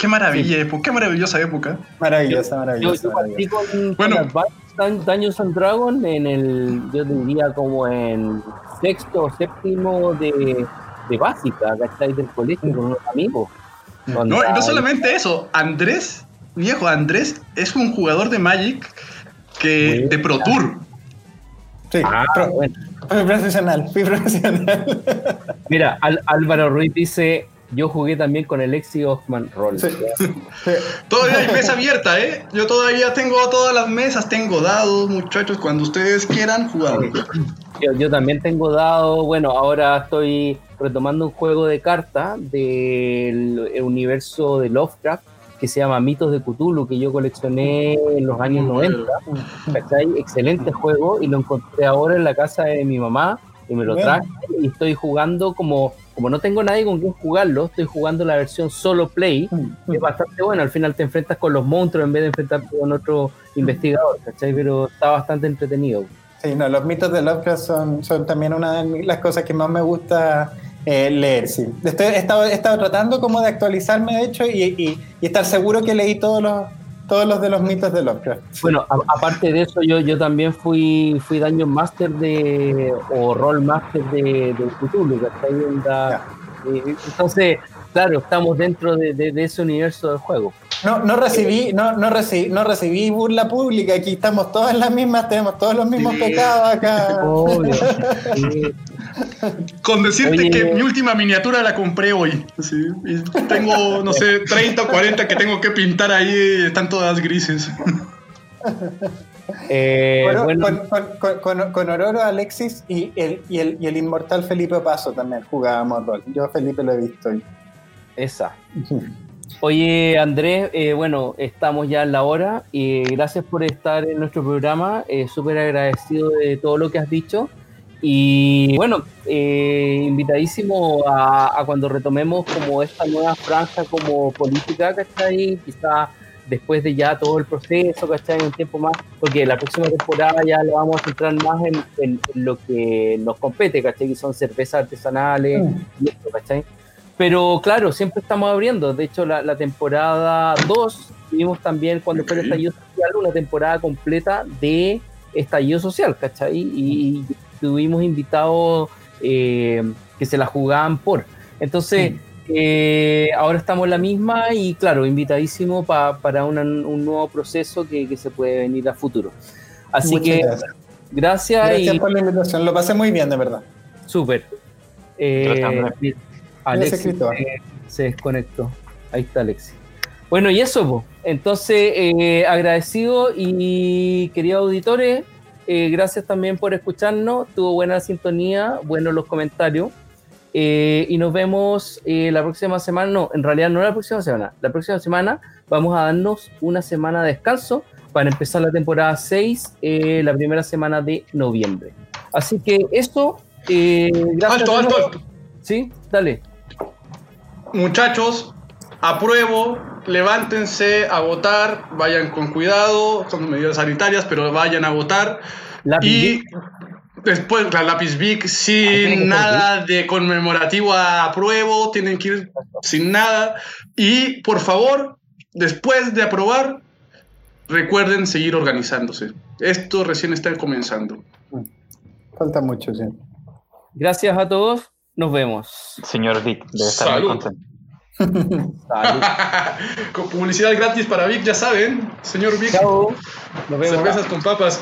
Qué maravilla, época, qué maravillosa época. Maravillosa, maravillosa. yo partí maravillosa. con, Bueno. con Dungeons and Dragons en el, yo diría como en sexto o séptimo de, de básica, ¿cachai? Del colegio con unos amigos. No, y no solamente eso, Andrés, viejo, Andrés es un jugador de Magic que de Pro Tour. Sí, Ah, pro, bueno. Fui profesional, fui profesional. Mira, Al- Álvaro Ruiz dice, yo jugué también con el Lexi Hoffman Roll. Sí. Sí. Todavía hay mesa abierta, ¿eh? Yo todavía tengo todas las mesas, tengo dados, muchachos. Cuando ustedes quieran, jugamos. Yo, yo también tengo dado, bueno, ahora estoy retomando un juego de cartas del universo de Lovecraft que se llama Mitos de Cthulhu, que yo coleccioné en los años Muy 90. ¿cachai? Excelente juego y lo encontré ahora en la casa de mi mamá y me lo Bueno. traje y estoy jugando como, como no tengo nadie con quien jugarlo, estoy jugando la versión solo play Mm, es bastante bueno. Al final te enfrentas con los monstruos en vez de enfrentarte con otro investigador, ¿cachai? Pero está bastante entretenido. Sí, no, los mitos de Lovecraft son, son también una de las cosas que más me gusta eh, leer, sí. Estoy- he, estado, he estado tratando como de actualizarme, de hecho, y, y- y estar seguro que leí todos los, todos los de los mitos de Lovecraft. Bueno, a- aparte de eso, yo, yo también fui, fui Dungeon Master de, o Roll Master de, de Cthulhu, eh, entonces, claro, estamos dentro de, de- de ese universo del juego. No, no recibí, no, no recibí, no recibí burla pública, aquí estamos todas las mismas, tenemos todos los mismos Sí. pecados acá. Obvio. Sí. Con decirte Oye. que mi última miniatura la compré hoy. sí, y tengo, no sé, 30 o 40 que tengo que pintar ahí. Están todas grises. Eh, Bueno, bueno, con, con, con, con- con Ororo, Alexis y el, y, el, y el inmortal Felipe Paso también jugábamos rol. Yo a Felipe lo he visto. y- esa. Oye, Andrés, eh, bueno, estamos ya en la hora y gracias por estar en nuestro programa. eh, Súper agradecido de todo lo que has dicho. Y bueno, eh, invitadísimo a, a cuando retomemos como esta nueva franja como política, ¿cachai? Quizá después de ya todo el proceso, ¿cachai? Un tiempo más, porque la próxima temporada ya lo vamos a centrar más en, en- lo que nos compete, ¿cachai? Que son cervezas artesanales y esto, ¿cachai? Pero claro, siempre estamos abriendo. De hecho, la, la temporada 2 tuvimos también, cuando fue el estallido social, una temporada completa de estallido social, ¿cachai? Y, tuvimos invitados eh, que se la jugaban por. Entonces, eh, ahora estamos en la misma y claro, invitadísimo pa- para una- un nuevo proceso que, que se puede venir a futuro. Así Muchas que gracias. gracias, Gracias y por la invitación, lo pasé muy bien, de verdad. súper. Eh, Alexis eh, se desconectó. Ahí está Alexis. Bueno, y eso, po. entonces eh, agradecido y queridos auditores, eh, gracias también por escucharnos, tuvo buena sintonía, buenos los comentarios. eh, y nos vemos eh, la próxima semana, no, en realidad no la próxima semana, la próxima semana vamos a darnos una semana de descanso para empezar la temporada 6, eh, la primera semana de noviembre. Así que eso, eh, gracias. Alto, alto, alto. Sí, dale. Muchachos, apruebo, levántense a votar, vayan con cuidado, son medidas sanitarias, pero vayan a votar. Lápiz y después la lápiz Vic sin nada de conmemorativo a apruebo, tienen que ir sin nada. Y por favor, después de aprobar, recuerden seguir organizándose. Esto recién está comenzando. Falta mucho, sí. Gracias a todos. Nos vemos. Señor Vic, debe estar Salud. muy contento. Con publicidad gratis para Vic, ya saben, señor Vic. Chao. Nos vemos. Cervezas con papas.